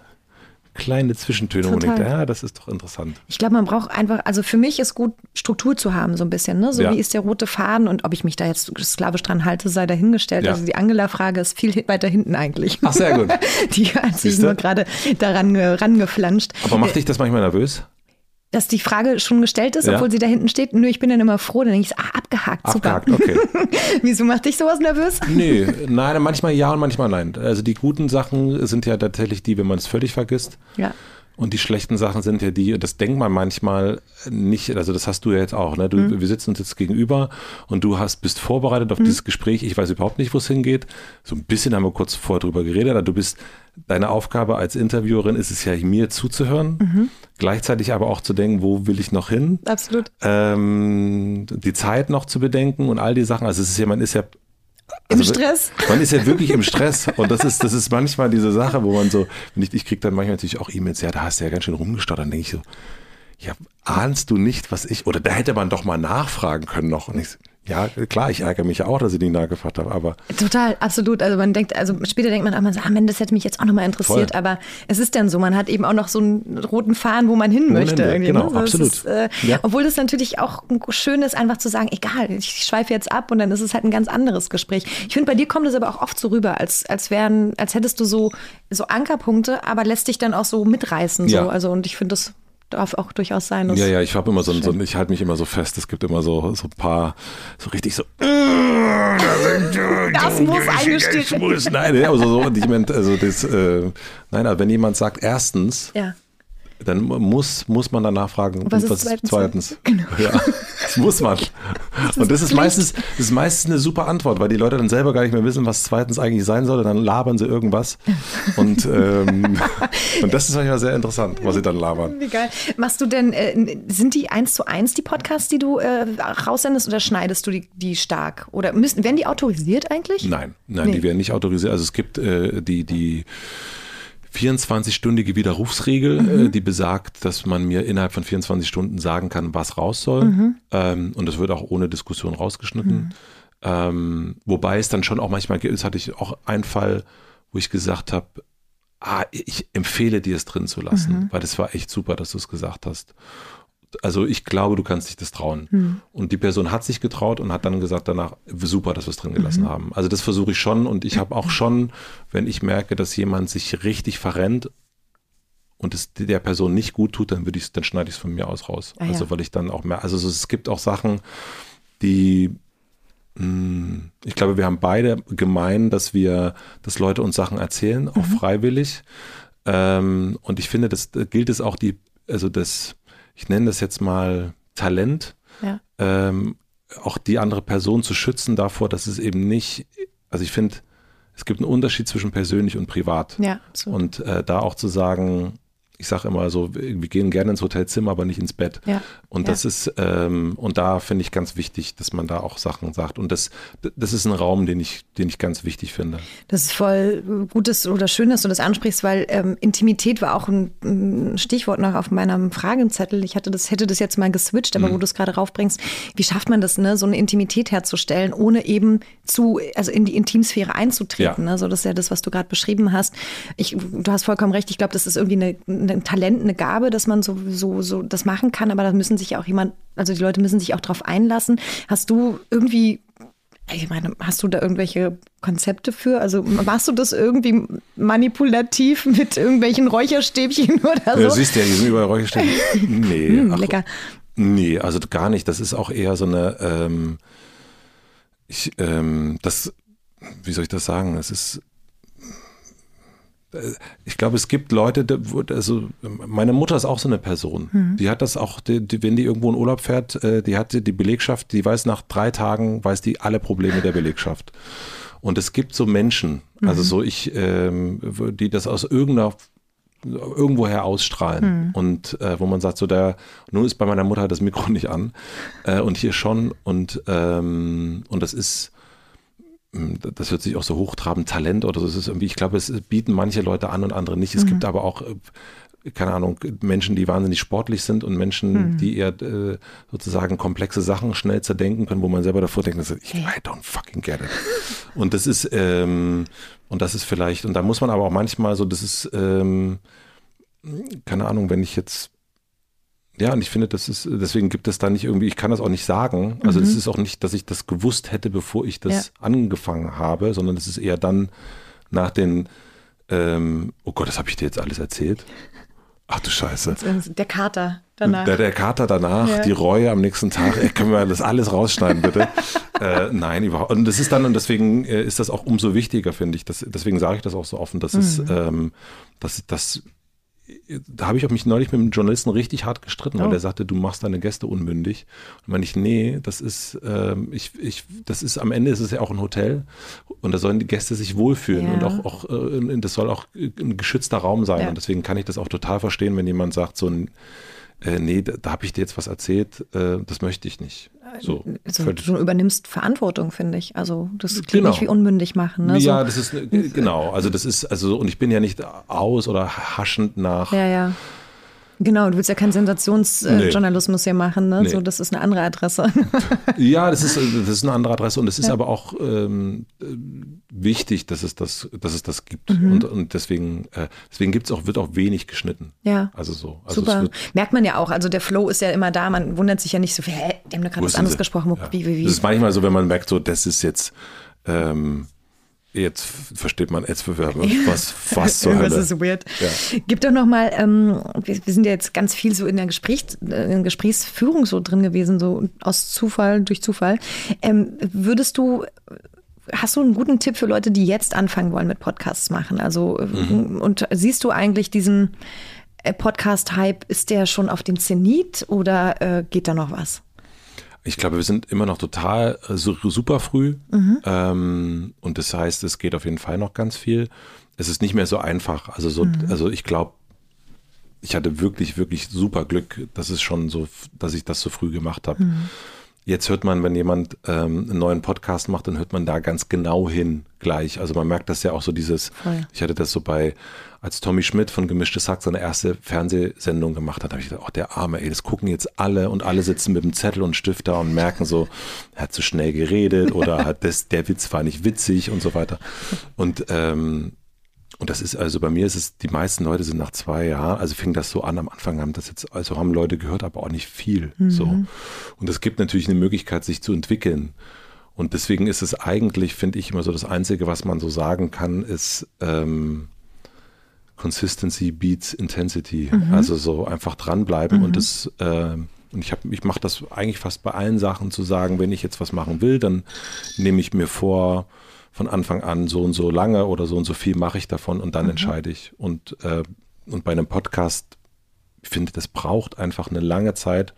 kleine Zwischentöne, wo man denkt, ja, das ist doch interessant. Ich glaube, man braucht einfach, also für mich ist gut, Struktur zu haben, so ein bisschen, ne? So Ja. wie ist der rote Faden und ob ich mich da jetzt sklavisch dran halte, sei dahingestellt. Ja. Also die Angela-Frage ist viel weiter hinten eigentlich. Ach, sehr gut. Die hat sich nur gerade daran ge- rangeflanscht. Aber macht dich das manchmal nervös? Dass die Frage schon gestellt ist, Ja. obwohl sie da hinten steht. Nö, ich bin dann immer froh, dann denke ich, ah, abgehakt, Abgehakt, super. okay. Wieso macht dich sowas nervös? Nee, nein, manchmal ja und manchmal nein. Also die guten Sachen sind ja tatsächlich die, wenn man es völlig vergisst. Ja. Und die schlechten Sachen sind ja die, das denkt man manchmal nicht, also das hast du ja jetzt auch, ne? Du, Mhm. Wir sitzen uns jetzt gegenüber und du hast, bist vorbereitet auf dieses Gespräch. Ich weiß überhaupt nicht, wo es hingeht. So ein bisschen haben wir kurz vorher drüber geredet, aber du bist, deine Aufgabe als Interviewerin ist es ja, mir zuzuhören, Mhm. gleichzeitig aber auch zu denken, wo will ich noch hin? Absolut. Ähm, die Zeit noch zu bedenken und all die Sachen. Also es ist ja, man ist ja Im also, Stress. Man ist ja wirklich im Stress und das ist, das ist manchmal diese Sache, wo man so, wenn ich, ich kriege dann manchmal natürlich auch E-Mails, ja, da hast du ja ganz schön rumgestottert, dann denke ich so, ja, ahnst du nicht, was ich, oder da hätte man doch mal nachfragen können noch. Und ich so, ja, klar, ich ärgere mich ja auch, dass ich nicht nachgefragt habe, aber Total, absolut. Also man denkt, also später denkt man, ah, man sagt, ah, Mann, das hätte mich jetzt auch nochmal interessiert, Voll. aber es ist dann so, man hat eben auch noch so einen roten Faden, wo man hin man möchte. irgendwie, genau, ne? So, absolut. Ist, äh, Ja. Obwohl das natürlich auch schön ist, einfach zu sagen, egal, ich schweife jetzt ab und dann ist es halt ein ganz anderes Gespräch. Ich finde, bei dir kommt es aber auch oft so rüber, als, als wären, als hättest du so, so Ankerpunkte, aber lässt dich dann auch so mitreißen. So. Ja. Also, und ich finde, das darf auch durchaus sein. ja, ja, ich habe immer so, ein- so ein- ich halte mich immer so fest, es gibt immer so, so ein paar, so richtig so, Das muss muss, nein, also so, ich meine, also das, äh, nein, aber wenn jemand sagt, erstens, Ja. Dann muss, muss man danach fragen, was, ist zweitens? zweitens? Genau. Ja, das muss man. und das ist, meistens, das ist meistens eine super Antwort, weil die Leute dann selber gar nicht mehr wissen, was zweitens eigentlich sein soll. Dann labern sie irgendwas. Und, ähm, und das ist manchmal sehr interessant, was sie dann labern. Wie geil. Machst du denn, äh, sind die eins zu eins die Podcasts, die du äh, raussendest oder schneidest du die, die stark? Oder müssen, werden die autorisiert eigentlich? Nein, nein, Nee. die werden nicht autorisiert. Also es gibt äh, die, die 24-stündige Widerrufsregel, äh, die besagt, dass man mir innerhalb von 24 Stunden sagen kann, was raus soll. Ähm, und das wird auch ohne Diskussion rausgeschnitten. Ähm, wobei es dann schon auch manchmal gibt, das hatte ich auch einen Fall, wo ich gesagt habe, ah, ich empfehle dir es drin zu lassen, weil das war echt super, dass du es gesagt hast. Also ich glaube, du kannst dich das trauen. Und die Person hat sich getraut und hat dann gesagt danach, super, dass wir es drin gelassen haben. Also das versuche ich schon und ich habe auch schon, wenn ich merke, dass jemand sich richtig verrennt und es der Person nicht gut tut, dann würde ich dann schneide ich es von mir aus raus. Ah, ja. also weil ich dann auch mehr, also es- gibt auch Sachen, die mh, ich glaube, wir haben beide gemein, dass wir, dass Leute uns Sachen erzählen, auch Mhm. freiwillig. Ähm, und ich finde, das da gilt es auch die, also das, ich nenne das jetzt mal Talent, Ja. ähm, auch die andere Person zu schützen davor, dass es eben nicht, also ich finde, es gibt einen Unterschied zwischen persönlich und privat. Ja, absolut. Und äh, da auch zu sagen, ich sage immer so, wir gehen gerne ins Hotelzimmer, aber nicht ins Bett. Ja, Und ja. das ist, ähm, und da finde ich ganz wichtig, dass man da auch Sachen sagt. Und das, das ist ein Raum, den ich, den ich ganz wichtig finde. Das ist voll gutes oder schön, dass du das ansprichst, weil ähm, Intimität war auch ein, ein Stichwort noch auf meinem Fragenzettel. Ich hatte das, hätte das jetzt mal geswitcht, aber wo du es gerade raufbringst, wie schafft man das, ne, so eine Intimität herzustellen, ohne eben zu, also in die Intimsphäre einzutreten. Ja. Ne? So, das ist ja das, was du gerade beschrieben hast. Ich, du hast vollkommen recht. Ich glaube, das ist irgendwie eine, ein Talent, eine Gabe, dass man so, so, so das machen kann, aber da müssen sich ja auch jemand, also die Leute müssen sich auch drauf einlassen. Hast du irgendwie ich meine, hast du da irgendwelche Konzepte für? Also machst du das irgendwie manipulativ mit irgendwelchen Räucherstäbchen oder Du so? siehst ja, die sind überall Räucherstäbchen. Nee, Hm, ach, lecker. nee, also gar nicht. Das ist auch eher so eine, ähm, ich, ähm, das, wie soll ich das sagen? Es ist, ich glaube, es gibt Leute, da also meine Mutter ist auch so eine Person. Mhm. Die hat das auch, die, die, wenn die irgendwo in Urlaub fährt, äh, die hat die Belegschaft, die weiß nach drei Tagen, weiß die alle Probleme der Belegschaft. Und es gibt so Menschen, also so ich, ähm, die das aus irgendeiner irgendwoher ausstrahlen und äh, wo man sagt, so der, nun ist bei meiner Mutter das Mikro nicht an äh, und hier schon und ähm, und das ist das hört sich auch so hochtrabend Talent oder so. Es ist irgendwie, ich glaube, es bieten manche Leute an und andere nicht. Es gibt aber auch, äh, keine Ahnung, Menschen, die wahnsinnig sportlich sind und Menschen, die eher äh, sozusagen komplexe Sachen schnell zerdenken können, wo man selber davor denkt, so, ich, I don't fucking get it. Und das ist, ähm, und das ist vielleicht, und da muss man aber auch manchmal so, das ist, ähm, keine Ahnung, wenn ich jetzt ja, und ich finde, das ist, deswegen gibt es da nicht irgendwie, ich kann das auch nicht sagen. Also es ist auch nicht, dass ich das gewusst hätte, bevor ich das angefangen habe, sondern es ist eher dann nach den, ähm, oh Gott, das habe ich dir jetzt alles erzählt. Ach du Scheiße. Der Kater danach. Der, der Kater danach, Ja. die Reue am nächsten Tag, ey, können wir das alles rausschneiden, bitte? äh, nein, überhaupt. Und das ist dann, und deswegen äh, ist das auch umso wichtiger, finde ich. Das, deswegen sage ich das auch so offen, dass es, ähm, dass, dass da habe ich auch mich neulich mit einem Journalisten richtig hart gestritten, weil Oh. der sagte, du machst deine Gäste unmündig. Und meine ich, nee, das ist, ähm, ich, ich, das ist am Ende ist es ja auch ein Hotel und da sollen die Gäste sich wohlfühlen Ja. und auch, auch äh, das soll auch ein geschützter Raum sein. Ja. Und deswegen kann ich das auch total verstehen, wenn jemand sagt, so ein äh, nee, da, da habe ich dir jetzt was erzählt, äh, das möchte ich nicht. So, Also, du übernimmst Verantwortung, finde ich. Also das klingt Genau. nicht wie unmündig machen. Ne? ja, so. das ist äh, genau. Also das ist also und ich bin ja nicht aus oder haschend nach. ja, ja. Genau, du willst ja keinen Sensationsjournalismus Nee. hier machen, ne? Nee. So, das ist eine andere Adresse. Ja, das ist, das ist eine andere Adresse und es ist aber auch ähm, äh, wichtig, dass es das, dass es das gibt. Mhm. Und, und deswegen, äh, deswegen gibt's auch, wird auch wenig geschnitten. Ja. Also so. Also Super. Merkt man ja auch. Also der Flow ist ja immer da. Man wundert sich ja nicht so, hä, die haben da gerade was anderes Sie. gesprochen. Ja. Wie, wie, wie? Das ist manchmal so, wenn man merkt, so, das ist jetzt, ähm, jetzt versteht man, jetzt was, was zur Hölle. ist weird. Ja. Gib doch noch mal, ähm, wir, wir sind ja jetzt ganz viel so in der Gespräch, äh, in Gesprächsführung so drin gewesen, so aus Zufall, durch Zufall. Ähm, würdest du, hast du einen guten Tipp für Leute, die jetzt anfangen wollen mit Podcasts machen? Also, Mhm. und siehst du eigentlich diesen, äh, Podcast-Hype, ist der schon auf dem Zenit oder äh, geht da noch was? Ich glaube, wir sind immer noch total äh, super früh. Mhm. Ähm, und das heißt, es geht auf jeden Fall noch ganz viel. Es ist nicht mehr so einfach. Also, so, mhm. also ich glaube, ich hatte wirklich, wirklich super Glück, dass es schon so, dass ich das so früh gemacht habe. Mhm. Jetzt hört man, wenn jemand ähm, einen neuen Podcast macht, dann hört man da ganz genau hin gleich. Also man merkt das ja auch so dieses, Voll. ich hatte das so bei, als Tommy Schmidt von Gemischtes Hack seine erste Fernsehsendung gemacht hat, habe ich gedacht, oh der Arme, ey, das gucken jetzt alle und alle sitzen mit dem Zettel und Stift da und merken so, er hat zu schnell geredet oder hat das, der Witz war nicht witzig und so weiter. Und ähm, und das ist also bei mir ist es, die meisten Leute sind nach zwei Jahren, also fing das so an, am Anfang haben das jetzt, also haben Leute gehört, aber auch nicht viel. Mhm. So. Und es gibt natürlich eine Möglichkeit, sich zu entwickeln. Und deswegen ist es eigentlich, finde ich, immer so das Einzige, was man so sagen kann, ist ähm, Consistency beats Intensity. Mhm. Also so einfach dranbleiben mhm. und das äh, und ich, ich mache das eigentlich fast bei allen Sachen zu sagen, wenn ich jetzt was machen will, dann nehme ich mir vor, von Anfang an so und so lange oder so und so viel mache ich davon und dann mhm. entscheide ich. Und, äh, und bei einem Podcast, ich finde, das braucht einfach eine lange Zeit.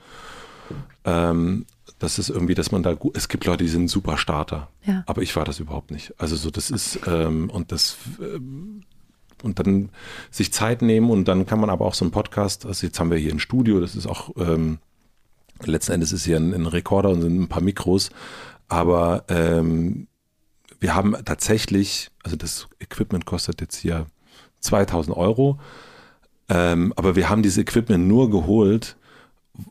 Ähm, das ist irgendwie, dass man da gut, es gibt Leute, die sind super Starter, ja. aber ich war das überhaupt nicht. Also so, das ist, ähm, und das, ähm, und dann sich Zeit nehmen und dann kann man aber auch so einen Podcast, also jetzt haben wir hier ein Studio, das ist auch, ähm, letzten Endes ist hier ein, ein Rekorder und sind ein paar Mikros, aber ähm, wir haben tatsächlich, also das Equipment kostet jetzt hier 2000 Euro, ähm, aber wir haben dieses Equipment nur geholt,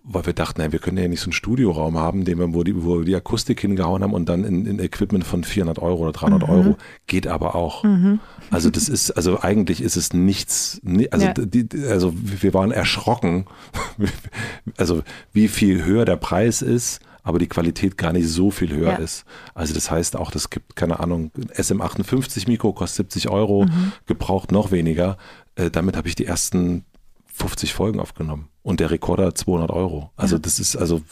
weil wir dachten, nein, wir können ja nicht so einen Studioraum haben, den wir, wo, die, wo wir die Akustik hingehauen haben und dann in, in Equipment von 400 Euro oder 300 mhm. Euro. Geht aber auch. Mhm. Also das ist, also eigentlich ist es nichts, also, ja. die, also wir waren erschrocken, also wie viel höher der Preis ist aber die Qualität gar nicht so viel höher ja. ist. Also das heißt auch, das gibt, keine Ahnung, SM58 Mikro kostet 70 Euro, mhm. gebraucht noch weniger. Äh, damit habe ich die ersten 50 Folgen aufgenommen und der Rekorder 200 Euro. Also ja. das ist, also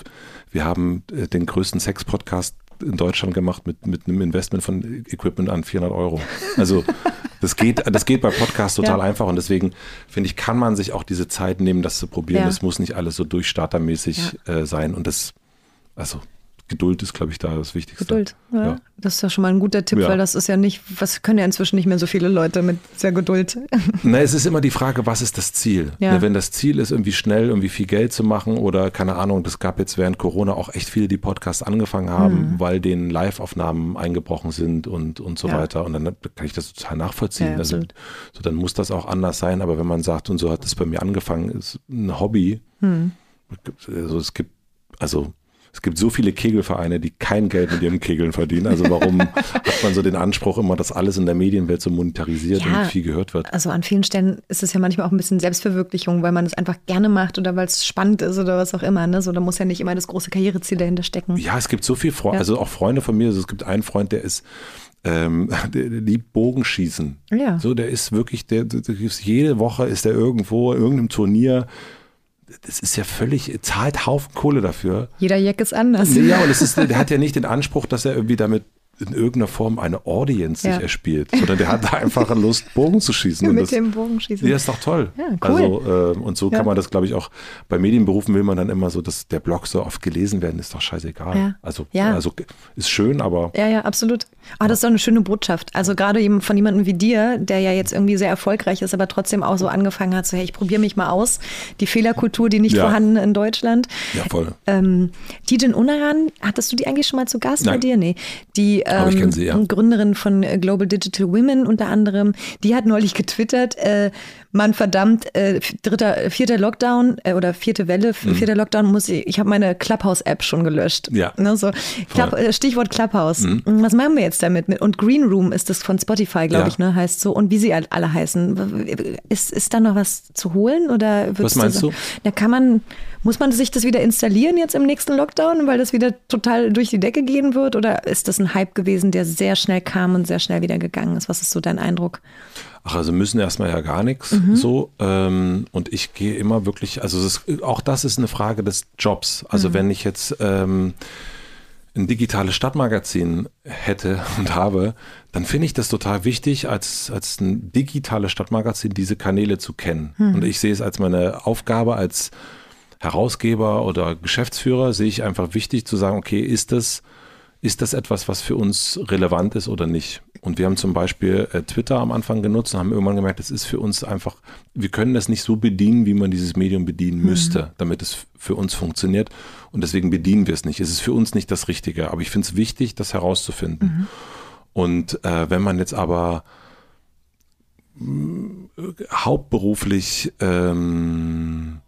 wir haben äh, den größten Sex-Podcast in Deutschland gemacht mit, mit einem Investment von Equipment an 400 Euro. Also das geht, das geht bei Podcasts total ja. einfach und deswegen finde ich, kann man sich auch diese Zeit nehmen, das zu probieren. Es muss nicht alles so durchstartermäßig äh, sein und das also Geduld ist, glaube ich, da das Wichtigste. Geduld, ja. ja. Das ist ja schon mal ein guter Tipp, ja. weil das ist ja nicht, was können ja inzwischen nicht mehr so viele Leute mit sehr Geduld. Na, es ist immer die Frage, was ist das Ziel? Ja. Wenn das Ziel ist, irgendwie schnell irgendwie viel Geld zu machen oder keine Ahnung, das gab jetzt während Corona auch echt viele, die Podcasts angefangen haben, mhm. weil denen Live-Aufnahmen eingebrochen sind und, und so weiter. Und dann kann ich das total nachvollziehen. also, so, dann muss das auch anders sein. Aber wenn man sagt, und so hat es bei mir angefangen, ist ein Hobby. Mhm. Also es gibt, also es gibt so viele Kegelvereine, die kein Geld mit ihrem Kegeln verdienen. Also warum hat man so den Anspruch immer, dass alles in der Medienwelt so monetarisiert ja, und viel gehört wird? Also an vielen Stellen ist es ja manchmal auch ein bisschen Selbstverwirklichung, weil man es einfach gerne macht oder weil es spannend ist oder was auch immer. Ne? So, da muss ja nicht immer das große Karriereziel dahinter stecken. Ja, es gibt so viele Freunde, ja. also auch Freunde von mir. Also es gibt einen Freund, der ist ähm, der, liebt Bogenschießen. Ja. So, der ist wirklich, der, der, jede Woche ist er irgendwo, in irgendeinem Turnier das ist ja völlig, zahlt Haufen Kohle dafür. Jeder Jack ist anders. Ja, und es ist, der hat ja nicht den Anspruch, dass er irgendwie damit in irgendeiner Form eine Audience ja. sich erspielt, sondern der hat da einfach Lust, Bogen zu schießen. Mit das, dem Bogenschießen. Ja, ist doch toll. Ja, cool. Also, äh, und so ja. kann man das, glaube ich, auch bei Medienberufen will man dann immer so, dass der Blog so oft gelesen werden, ist doch scheißegal. Ja. Also, also ist schön, aber. Ja, ja, absolut. Ah, das ist doch eine schöne Botschaft. Also gerade von jemandem wie dir, der ja jetzt irgendwie sehr erfolgreich ist, aber trotzdem auch so angefangen hat, so hey, ich probiere mich mal aus. Die Fehlerkultur, die nicht vorhanden in Deutschland. Ja, voll. Ähm, Tijen Unaran, hattest du die eigentlich schon mal zu Gast Nein. bei dir? Nee. Die ähm, ich sie, ja. Gründerin von äh, Global Digital Women unter anderem, die hat neulich getwittert, äh, man verdammt, äh, dritter, vierter Lockdown äh, oder vierte Welle, mhm. vierter Lockdown muss ich, ich habe meine Clubhouse-App schon gelöscht. Ja. Ne, so. Club, äh, Stichwort Clubhouse. Mhm. Was machen wir jetzt damit? Und Green Room ist das von Spotify, glaube ja. ich, ne, heißt so. Und wie sie alle heißen. Ist, ist da noch was zu holen? Oder was meinst du? Da kann man, muss man sich das wieder installieren jetzt im nächsten Lockdown, weil das wieder total durch die Decke gehen wird? Oder ist das ein Hype gewesen, der sehr schnell kam und sehr schnell wieder gegangen ist? Was ist so dein Eindruck? Ach, also müssen erstmal ja gar nichts mhm. so. Ähm, und ich gehe immer wirklich, also ist, auch das ist eine Frage des Jobs. Also mhm. wenn ich jetzt, ähm, ein digitales Stadtmagazin hätte und habe, dann finde ich das total wichtig, als, als ein digitales Stadtmagazin diese Kanäle zu kennen. Hm. Und ich sehe es als meine Aufgabe als Herausgeber oder Geschäftsführer, sehe ich einfach wichtig zu sagen, okay, ist das, ist das etwas, was für uns relevant ist oder nicht? Und wir haben zum Beispiel äh, Twitter am Anfang genutzt und haben irgendwann gemerkt, das ist für uns einfach, wir können das nicht so bedienen, wie man dieses Medium bedienen mhm. müsste, damit es für uns funktioniert. Und deswegen bedienen wir es nicht. Es ist für uns nicht das Richtige. Aber ich finde es wichtig, das herauszufinden. Mhm. Und äh, wenn man jetzt aber äh, hauptberuflich ähm,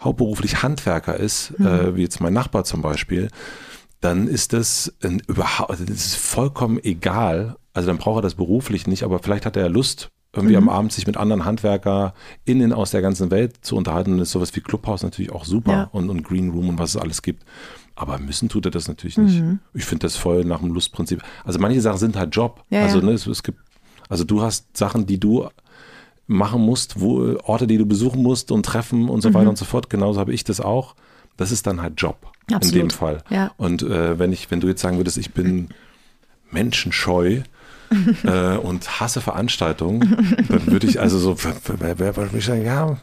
hauptberuflich Handwerker ist, mhm. äh, wie jetzt mein Nachbar zum Beispiel, dann ist das ein, überhaupt, also das ist vollkommen egal. Also dann braucht er das beruflich nicht, aber vielleicht hat er Lust, irgendwie mhm. am Abend sich mit anderen HandwerkerInnen aus der ganzen Welt zu unterhalten. Und ist sowas wie Clubhouse natürlich auch super ja. und, und Green Room und was es alles gibt. Aber müssen tut er das natürlich nicht. Mhm. Ich finde das voll nach dem Lustprinzip. Also manche Sachen sind halt Job. Ja, also ne, es, es, gibt, also du hast Sachen, die du machen musst, wo Orte, die du besuchen musst und treffen und so mhm. weiter und so fort. Genauso habe ich das auch. Das ist dann halt Job Absolut. in dem Fall. Ja. Und äh, wenn ich, wenn du jetzt sagen würdest, ich bin menschenscheu, äh, und hasse Veranstaltungen, dann würde ich also so, wer, wer, wer, ich sagen, ja,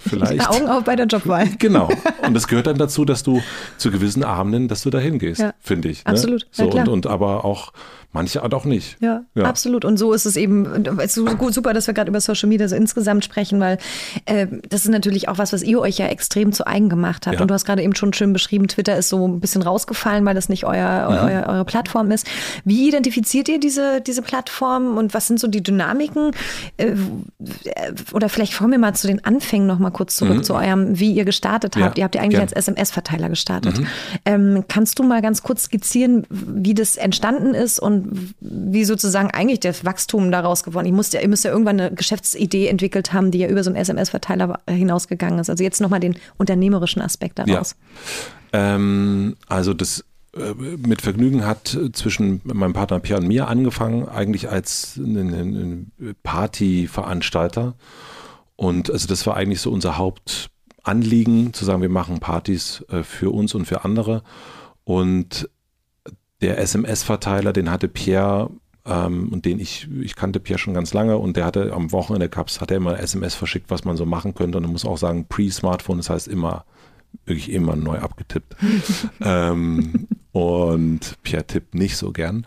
vielleicht. Augen auf bei der Jobwahl. Genau. Und das gehört dann dazu, dass du zu gewissen Abenden, dass du da hingehst, ja. finde ich. Ne? Absolut. So, ja, und, und aber auch Manche Art auch nicht. Ja, ja, absolut. Und so ist es eben es ist gut, super, dass wir gerade über Social Media so insgesamt sprechen, weil äh, das ist natürlich auch was, was ihr euch ja extrem zu eigen gemacht habt. Ja. Und du hast gerade eben schon schön beschrieben, Twitter ist so ein bisschen rausgefallen, weil das nicht euer, mhm. euer, eure Plattform ist. Wie identifiziert ihr diese, diese Plattform und was sind so die Dynamiken? Äh, oder vielleicht kommen wir mal zu den Anfängen noch mal kurz zurück mhm. zu eurem, wie ihr gestartet habt. Ja, ihr habt ja eigentlich gern. als SMS-Verteiler gestartet. Mhm. Ähm, kannst du mal ganz kurz skizzieren, wie das entstanden ist und wie sozusagen eigentlich das Wachstum daraus geworden? Ich musste, ihr müsst ja irgendwann eine Geschäftsidee entwickelt haben, die ja über so einen SMS-Verteiler hinausgegangen ist. Also jetzt nochmal den unternehmerischen Aspekt daraus. Ja. Ähm, also das äh, mit Vergnügen hat zwischen meinem Partner Pierre und mir angefangen, eigentlich als ein Partyveranstalter. Und also das war eigentlich so unser Hauptanliegen, zu sagen, wir machen Partys äh, für uns und für andere. Und der SMS-Verteiler, den hatte Pierre ähm, und den ich, ich kannte Pierre schon ganz lange und der hatte am Wochenende Cups, hat er immer SMS verschickt, was man so machen könnte und man muss auch sagen, Pre-Smartphone, das heißt immer, wirklich immer neu abgetippt. ähm, und Pierre tippt nicht so gern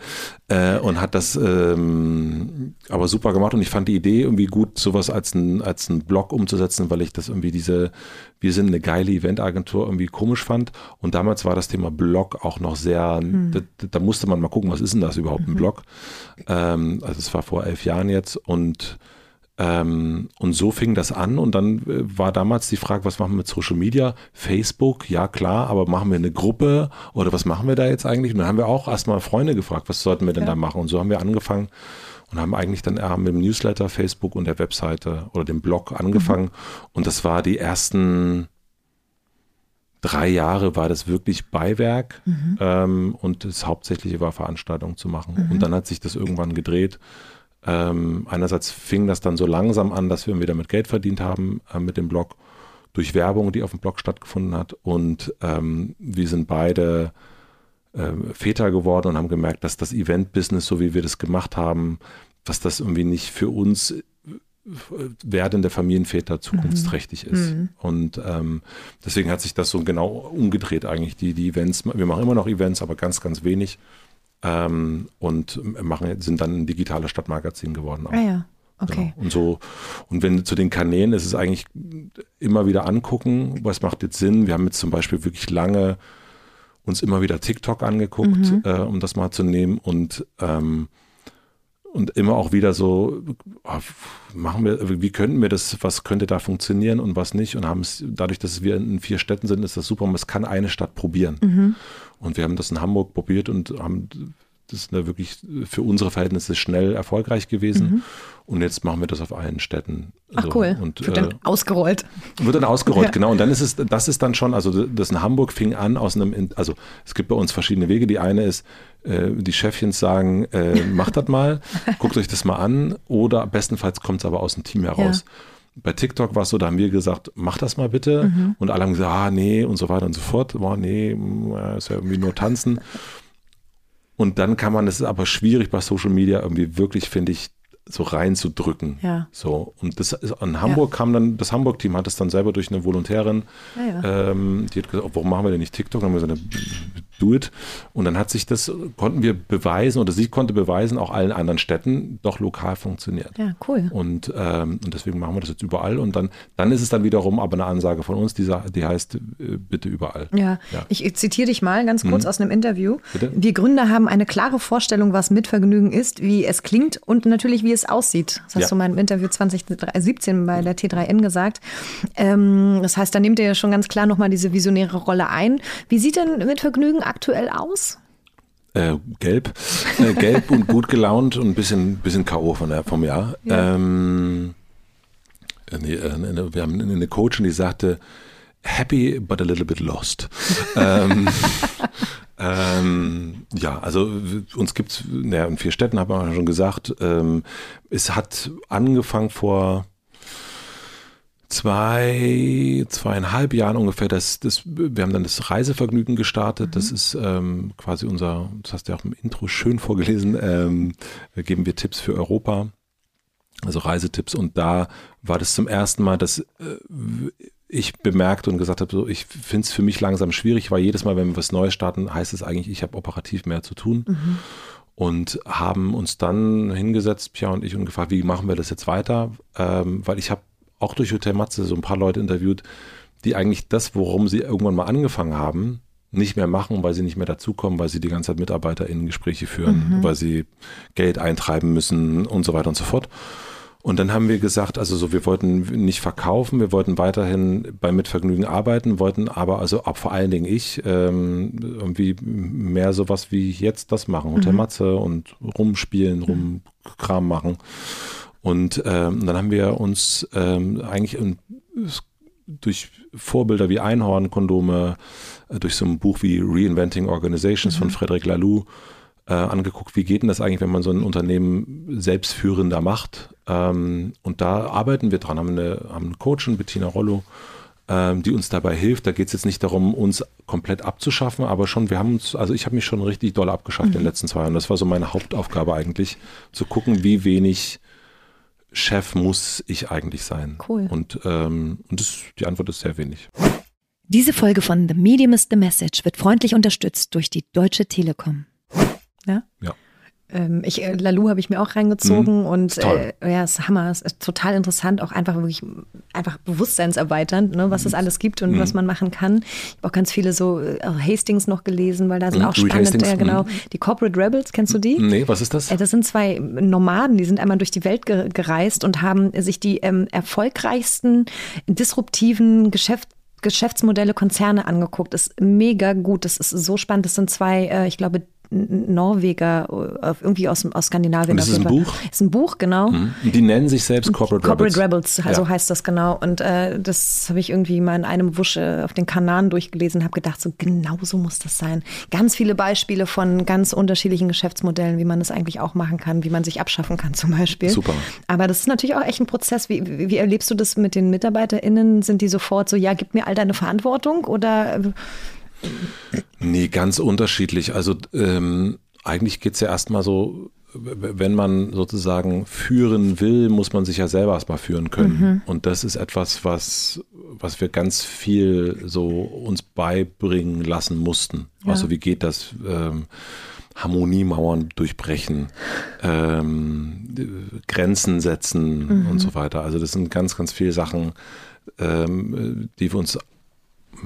äh, und hat das ähm, aber super gemacht und ich fand die Idee irgendwie gut, sowas als ein, als ein Blog umzusetzen, weil ich das irgendwie diese, wir sind eine geile Eventagentur irgendwie komisch fand und damals war das Thema Blog auch noch sehr, hm. da, da, musste man mal gucken, was ist denn das überhaupt, ein mhm. Blog? Ähm, also es war vor elf Jahren jetzt und ähm, und so fing das an und dann äh, war damals die Frage, was machen wir mit Social Media? Facebook, ja klar, aber machen wir eine Gruppe oder was machen wir da jetzt eigentlich? Und dann haben wir auch erstmal Freunde gefragt, was sollten wir denn ja. da machen? Und so haben wir angefangen und haben eigentlich dann mit dem Newsletter, Facebook und der Webseite oder dem Blog angefangen. Mhm. Und das war die ersten drei Jahre war das wirklich Beiwerk mhm. ähm, und das Hauptsächliche war Veranstaltungen zu machen. Mhm. Und dann hat sich das irgendwann gedreht ähm, einerseits fing das dann so langsam an, dass wir wieder mit Geld verdient haben äh, mit dem Blog durch Werbung, die auf dem Blog stattgefunden hat. Und ähm, wir sind beide äh, Väter geworden und haben gemerkt, dass das Event-Business, so wie wir das gemacht haben, dass das irgendwie nicht für uns äh, werdende Familienväter zukunftsträchtig mhm. ist. Mhm. Und ähm, deswegen hat sich das so genau umgedreht eigentlich. Die, die Events, wir machen immer noch Events, aber ganz, ganz wenig ähm, und machen, sind dann ein digitales Stadtmagazin geworden. Auch. Ah ja. Okay. Genau. Und so, und wenn zu den Kanälen ist es eigentlich immer wieder angucken, was macht jetzt Sinn. Wir haben jetzt zum Beispiel wirklich lange uns immer wieder TikTok angeguckt, mhm. äh, um das mal zu nehmen und ähm, und immer auch wieder so, oh, machen wir, wie könnten wir das, was könnte da funktionieren und was nicht und haben es, dadurch, dass wir in vier Städten sind, ist das super und es kann eine Stadt probieren. Mhm. Und wir haben das in Hamburg probiert und haben das ist wirklich für unsere Verhältnisse schnell erfolgreich gewesen. Mhm. Und jetzt machen wir das auf allen Städten. Ach so. cool. Und, wird dann äh, ausgerollt. Wird dann ausgerollt, ja. genau. Und dann ist es, das ist dann schon, also das in Hamburg fing an aus einem, also es gibt bei uns verschiedene Wege. Die eine ist, äh, die Chefchens sagen, äh, macht das mal, guckt euch das mal an. Oder bestenfalls kommt es aber aus dem Team heraus. Ja bei TikTok war es so, da haben wir gesagt, mach das mal bitte. Mhm. Und alle haben gesagt, ah, nee, und so weiter und so fort. Boah, nee, ist ja irgendwie nur tanzen. Und dann kann man, es ist aber schwierig bei Social Media irgendwie wirklich, finde ich, so reinzudrücken. Ja. So. Und das in Hamburg ja. kam dann, das Hamburg-Team hat es dann selber durch eine Volontärin, ja, ja. Ähm, die hat gesagt, warum machen wir denn nicht TikTok? Dann haben wir gesagt, do it. Und dann hat sich das, konnten wir beweisen, oder sie konnte beweisen, auch allen anderen Städten, doch lokal funktioniert. Ja, cool. Und, ähm, und deswegen machen wir das jetzt überall. Und dann, dann ist es dann wiederum aber eine Ansage von uns, die, die heißt, äh, bitte überall. Ja, ja. ich zitiere dich mal ganz kurz mhm. aus einem Interview. Bitte? Wir Gründer haben eine klare Vorstellung, was Mitvergnügen ist, wie es klingt und natürlich, wie es aussieht. Das hast ja. du mal im Interview 2017 bei der T3N gesagt. Ähm, das heißt, da nehmt ihr ja schon ganz klar nochmal diese visionäre Rolle ein. Wie sieht denn Mitvergnügen aktuell aus? Äh, gelb. Äh, gelb und gut gelaunt und ein bisschen, bisschen K.O. Von der, vom Jahr. Ja. Ähm, nee, äh, wir haben eine Coachin, die sagte, happy but a little bit lost. ähm, ähm, ja, also uns gibt es ja, in vier Städten, haben wir schon gesagt. Ähm, es hat angefangen vor zwei, zweieinhalb Jahren ungefähr, das, das, wir haben dann das Reisevergnügen gestartet. Mhm. Das ist ähm, quasi unser, das hast du ja auch im Intro schön vorgelesen, ähm, geben wir Tipps für Europa, also Reisetipps. Und da war das zum ersten Mal, dass äh, ich bemerkt und gesagt habe, so, ich finde es für mich langsam schwierig, weil jedes Mal, wenn wir was Neues starten, heißt es eigentlich, ich habe operativ mehr zu tun. Mhm. Und haben uns dann hingesetzt, Pia und ich, und gefragt, wie machen wir das jetzt weiter? Ähm, weil ich habe auch durch Hotel Matze so ein paar Leute interviewt, die eigentlich das, worum sie irgendwann mal angefangen haben, nicht mehr machen, weil sie nicht mehr dazukommen, weil sie die ganze Zeit MitarbeiterInnen-Gespräche führen, mhm. weil sie Geld eintreiben müssen und so weiter und so fort. Und dann haben wir gesagt, also so, wir wollten nicht verkaufen, wir wollten weiterhin bei Mitvergnügen arbeiten, wollten aber, also auch vor allen Dingen ich, ähm, irgendwie mehr sowas wie jetzt das machen, Hotel mhm. Matze und rumspielen, rumkram machen. Und ähm, dann haben wir uns ähm, eigentlich in, durch Vorbilder wie Einhorn-Kondome, äh, durch so ein Buch wie Reinventing Organizations mhm. von Frederic Laloux äh, angeguckt, wie geht denn das eigentlich, wenn man so ein Unternehmen selbstführender macht. Ähm, und da arbeiten wir dran, haben eine, haben eine Coachin, Bettina Rollo, ähm, die uns dabei hilft. Da geht es jetzt nicht darum, uns komplett abzuschaffen, aber schon, wir haben uns, also ich habe mich schon richtig doll abgeschafft mhm. in den letzten zwei Jahren. Das war so meine Hauptaufgabe eigentlich, zu gucken, wie wenig Chef muss ich eigentlich sein. Cool. Und, ähm, und das, die Antwort ist sehr wenig. Diese Folge von The Medium is the Message wird freundlich unterstützt durch die Deutsche Telekom. Ja? Ja. Ähm, ich, äh, Lalu habe ich mir auch reingezogen mhm. und äh, ja, es ist Hammer, es ist total interessant, auch einfach wirklich einfach bewusstseinserweiternd, ne, was es mhm. alles gibt und mhm. was man machen kann. Ich habe auch ganz viele so äh, Hastings noch gelesen, weil da sind mhm. auch spannende, ja genau, mhm. die Corporate Rebels, kennst du die? Nee, was ist das? Äh, das sind zwei Nomaden, die sind einmal durch die Welt ge gereist und haben sich die ähm, erfolgreichsten disruptiven Geschäfte Geschäftsmodelle, Konzerne angeguckt. Ist mega gut. Das ist so spannend. Das sind zwei, äh, ich glaube, Norweger, äh, irgendwie aus, aus Skandinavien. Und das ist ein Buch? Ist ein Buch, genau. Mhm. Die nennen sich selbst Corporate, Corporate Rebels. Rebels, also ja. heißt das genau. Und äh, das habe ich irgendwie mal in einem Wusch äh, auf den Kanaren durchgelesen, habe gedacht, so genau so muss das sein. Ganz viele Beispiele von ganz unterschiedlichen Geschäftsmodellen, wie man das eigentlich auch machen kann, wie man sich abschaffen kann zum Beispiel. Super. Aber das ist natürlich auch echt ein Prozess. Wie, wie erlebst du das mit den MitarbeiterInnen? Sind die sofort so, ja, gib mir all deine Verantwortung oder Nee, ganz unterschiedlich. Also ähm, eigentlich geht es ja erstmal so, wenn man sozusagen führen will, muss man sich ja selber erstmal führen können. Mhm. Und das ist etwas, was, was wir ganz viel so uns beibringen lassen mussten. Ja. Also wie geht das? Ähm, Harmoniemauern durchbrechen, ähm, Grenzen setzen mhm. und so weiter. Also das sind ganz, ganz viele Sachen, ähm, die wir uns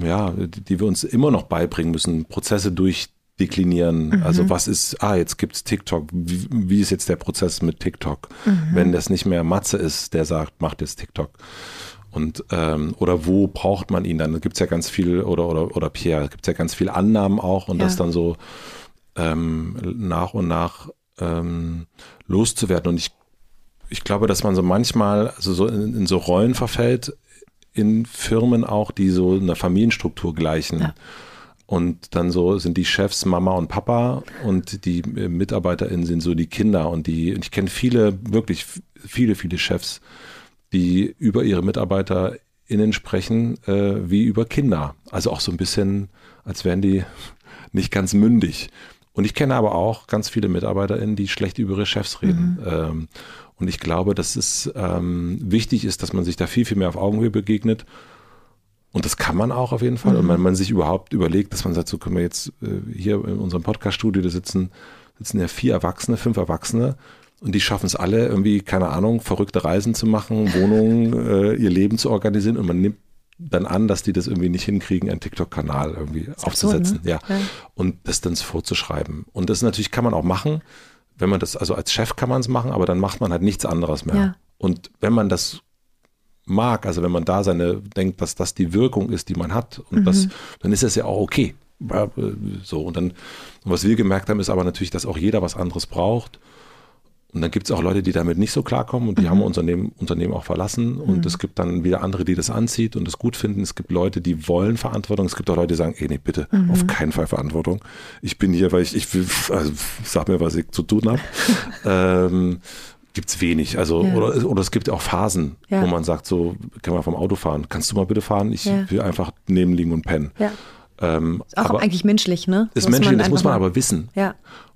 ja, die wir uns immer noch beibringen müssen, Prozesse durchdeklinieren. Mhm. Also was ist, ah, jetzt gibt es TikTok. Wie, wie, ist jetzt der Prozess mit TikTok? Mhm. Wenn das nicht mehr Matze ist, der sagt, macht jetzt TikTok. Und ähm, oder wo braucht man ihn dann? Da gibt es ja ganz viel, oder, oder, oder Pierre, gibt es ja ganz viele Annahmen auch und ja. das dann so ähm, nach und nach ähm, loszuwerden. Und ich, ich glaube, dass man so manchmal also so in, in so Rollen verfällt, in Firmen auch, die so einer Familienstruktur gleichen. Ja. Und dann so sind die Chefs Mama und Papa und die äh, MitarbeiterInnen sind so die Kinder. Und die, ich kenne viele, wirklich viele, viele Chefs, die über ihre MitarbeiterInnen sprechen, äh, wie über Kinder. Also auch so ein bisschen, als wären die nicht ganz mündig. Und ich kenne aber auch ganz viele MitarbeiterInnen, die schlecht über ihre Chefs reden. Mhm. Ähm, und ich glaube, dass es ähm, wichtig ist, dass man sich da viel, viel mehr auf Augenhöhe begegnet. Und das kann man auch auf jeden Fall. Mhm. Und wenn man sich überhaupt überlegt, dass man sagt, so können wir jetzt äh, hier in unserem Podcast-Studio, da sitzen, sitzen ja vier Erwachsene, fünf Erwachsene. Und die schaffen es alle, irgendwie, keine Ahnung, verrückte Reisen zu machen, Wohnungen, äh, ihr Leben zu organisieren. Und man nimmt dann an, dass die das irgendwie nicht hinkriegen, einen TikTok-Kanal irgendwie aufzusetzen. So, ne? ja. ja. Und das dann vorzuschreiben. Und das natürlich kann man auch machen, wenn man das, also als Chef kann man es machen, aber dann macht man halt nichts anderes mehr. Ja. Und wenn man das mag, also wenn man da seine, denkt, dass das die Wirkung ist, die man hat, und mhm. das, dann ist das ja auch okay. So, und dann, und was wir gemerkt haben, ist aber natürlich, dass auch jeder was anderes braucht. Und dann gibt es auch Leute, die damit nicht so klarkommen und die mhm. haben Unternehmen, Unternehmen auch verlassen. Und mhm. es gibt dann wieder andere, die das anzieht und das gut finden. Es gibt Leute, die wollen Verantwortung. Es gibt auch Leute, die sagen, ey, nee, bitte, mhm. auf keinen Fall Verantwortung. Ich bin hier, weil ich, ich will, also sag mir, was ich zu tun habe. ähm, gibt es wenig. Also, ja. oder, oder es gibt auch Phasen, ja. wo man sagt, so, kann man vom Auto fahren. Kannst du mal bitte fahren? Ich ja. will einfach neben liegen und pennen. Ähm, ist auch eigentlich menschlich, ne? Ist menschlich, das muss man aber wissen. Ja.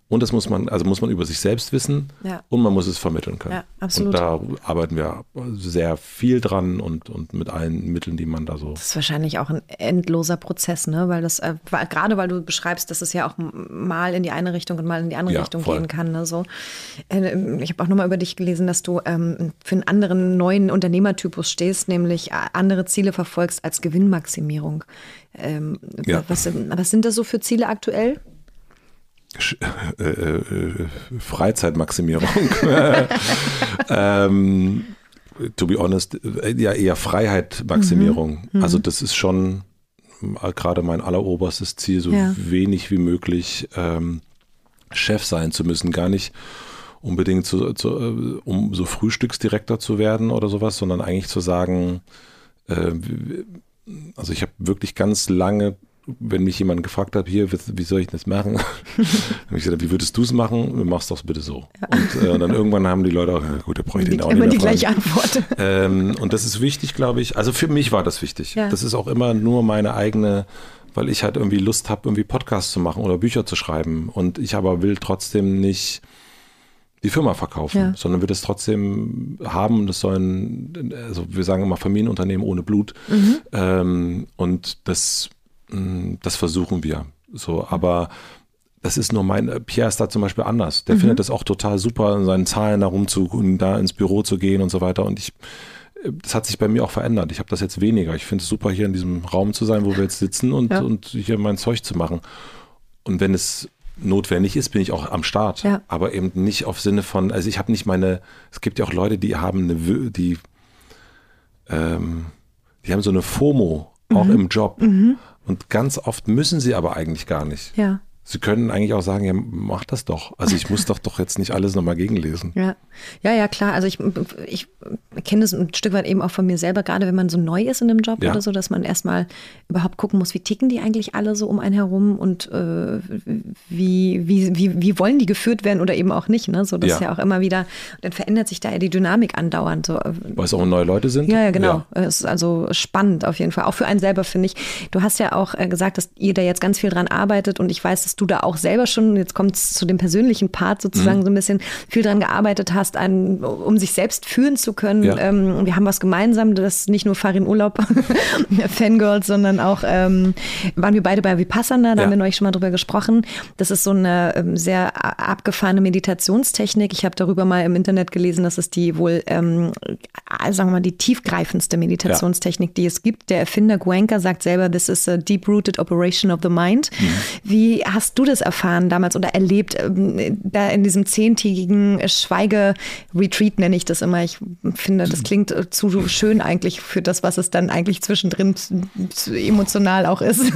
Und das muss man, also muss man über sich selbst wissen ja. und man muss es vermitteln können. Ja, absolut. Und da arbeiten wir sehr viel dran und, und mit allen Mitteln, die man da so. Das ist wahrscheinlich auch ein endloser Prozess, ne? Weil das, äh, gerade weil du beschreibst, dass es ja auch mal in die eine Richtung und mal in die andere ja, Richtung voll. gehen kann. Ne? So. Äh, ich habe auch nochmal über dich gelesen, dass du ähm, für einen anderen neuen Unternehmertypus stehst, nämlich andere Ziele verfolgst als Gewinnmaximierung. Ähm, ja. was, was sind das so für Ziele aktuell? Äh, äh, Freizeitmaximierung. ähm, to be honest, äh, ja eher Freiheitmaximierung. Mhm. Mhm. Also das ist schon gerade mein alleroberstes Ziel, so ja. wenig wie möglich ähm, Chef sein zu müssen. Gar nicht unbedingt zu, zu, um so Frühstücksdirektor zu werden oder sowas, sondern eigentlich zu sagen, äh, also ich habe wirklich ganz lange wenn mich jemand gefragt hat, hier, wie soll ich das machen? habe ich gesagt, wie würdest du es machen? Machst doch bitte so. Ja. Und äh, dann irgendwann haben die Leute auch, gut, da brauche ich den auch nicht immer die gleiche Antwort. Ähm, und das ist wichtig, glaube ich. Also für mich war das wichtig. Ja. Das ist auch immer nur meine eigene, weil ich halt irgendwie Lust habe, irgendwie Podcasts zu machen oder Bücher zu schreiben. Und ich aber will trotzdem nicht die Firma verkaufen, ja. sondern will das trotzdem haben. Das sollen, also wir sagen immer Familienunternehmen ohne Blut. Mhm. Ähm, und das das versuchen wir. So, aber das ist nur mein, Pierre ist da zum Beispiel anders. Der mhm. findet das auch total super, in seinen Zahlen da rumzu, da ins Büro zu gehen und so weiter. Und ich, das hat sich bei mir auch verändert. Ich habe das jetzt weniger. Ich finde es super, hier in diesem Raum zu sein, wo wir jetzt sitzen und, ja. und hier mein Zeug zu machen. Und wenn es notwendig ist, bin ich auch am Start. Ja. Aber eben nicht auf Sinne von, also ich habe nicht meine, es gibt ja auch Leute, die haben eine, die, ähm, die haben so eine FOMO auch mhm. im Job. Mhm. Und ganz oft müssen sie aber eigentlich gar nicht. Ja. Sie können eigentlich auch sagen, ja, mach das doch. Also ich muss doch doch jetzt nicht alles nochmal gegenlesen. Ja. ja, ja, klar. Also ich, ich kenne es ein Stück weit eben auch von mir selber, gerade wenn man so neu ist in einem Job ja. oder so, dass man erstmal überhaupt gucken muss, wie ticken die eigentlich alle so um einen herum und äh, wie, wie, wie, wie wollen die geführt werden oder eben auch nicht. Ne? So, das ja. ist ja auch immer wieder, dann verändert sich da ja die Dynamik andauernd. So. Weil es auch neue Leute sind? Ja, ja, genau. Ja. Es ist also spannend auf jeden Fall. Auch für einen selber, finde ich. Du hast ja auch äh, gesagt, dass ihr da jetzt ganz viel dran arbeitet und ich weiß, dass du da auch selber schon, jetzt kommt es zu dem persönlichen Part sozusagen, mhm. so ein bisschen viel dran gearbeitet hast, an, um sich selbst führen zu können. Ja. Ähm, wir haben was gemeinsam, das ist nicht nur Farin Urlaub, Fangirls, sondern auch ähm, waren wir beide bei Vipassana, da ja. haben wir neulich schon mal drüber gesprochen. Das ist so eine ähm, sehr abgefahrene Meditationstechnik. Ich habe darüber mal im Internet gelesen, dass es die wohl, ähm, sagen wir mal, die tiefgreifendste Meditationstechnik, ja. die es gibt. Der Erfinder Guenka sagt selber, this is a deep-rooted operation of the mind. Mhm. Wie hast du das erfahren damals oder erlebt, ähm, da in diesem zehntägigen Schweige-Retreat nenne ich das immer. Ich finde, das klingt äh, zu schön eigentlich für das, was es dann eigentlich zwischendrin emotional auch ist.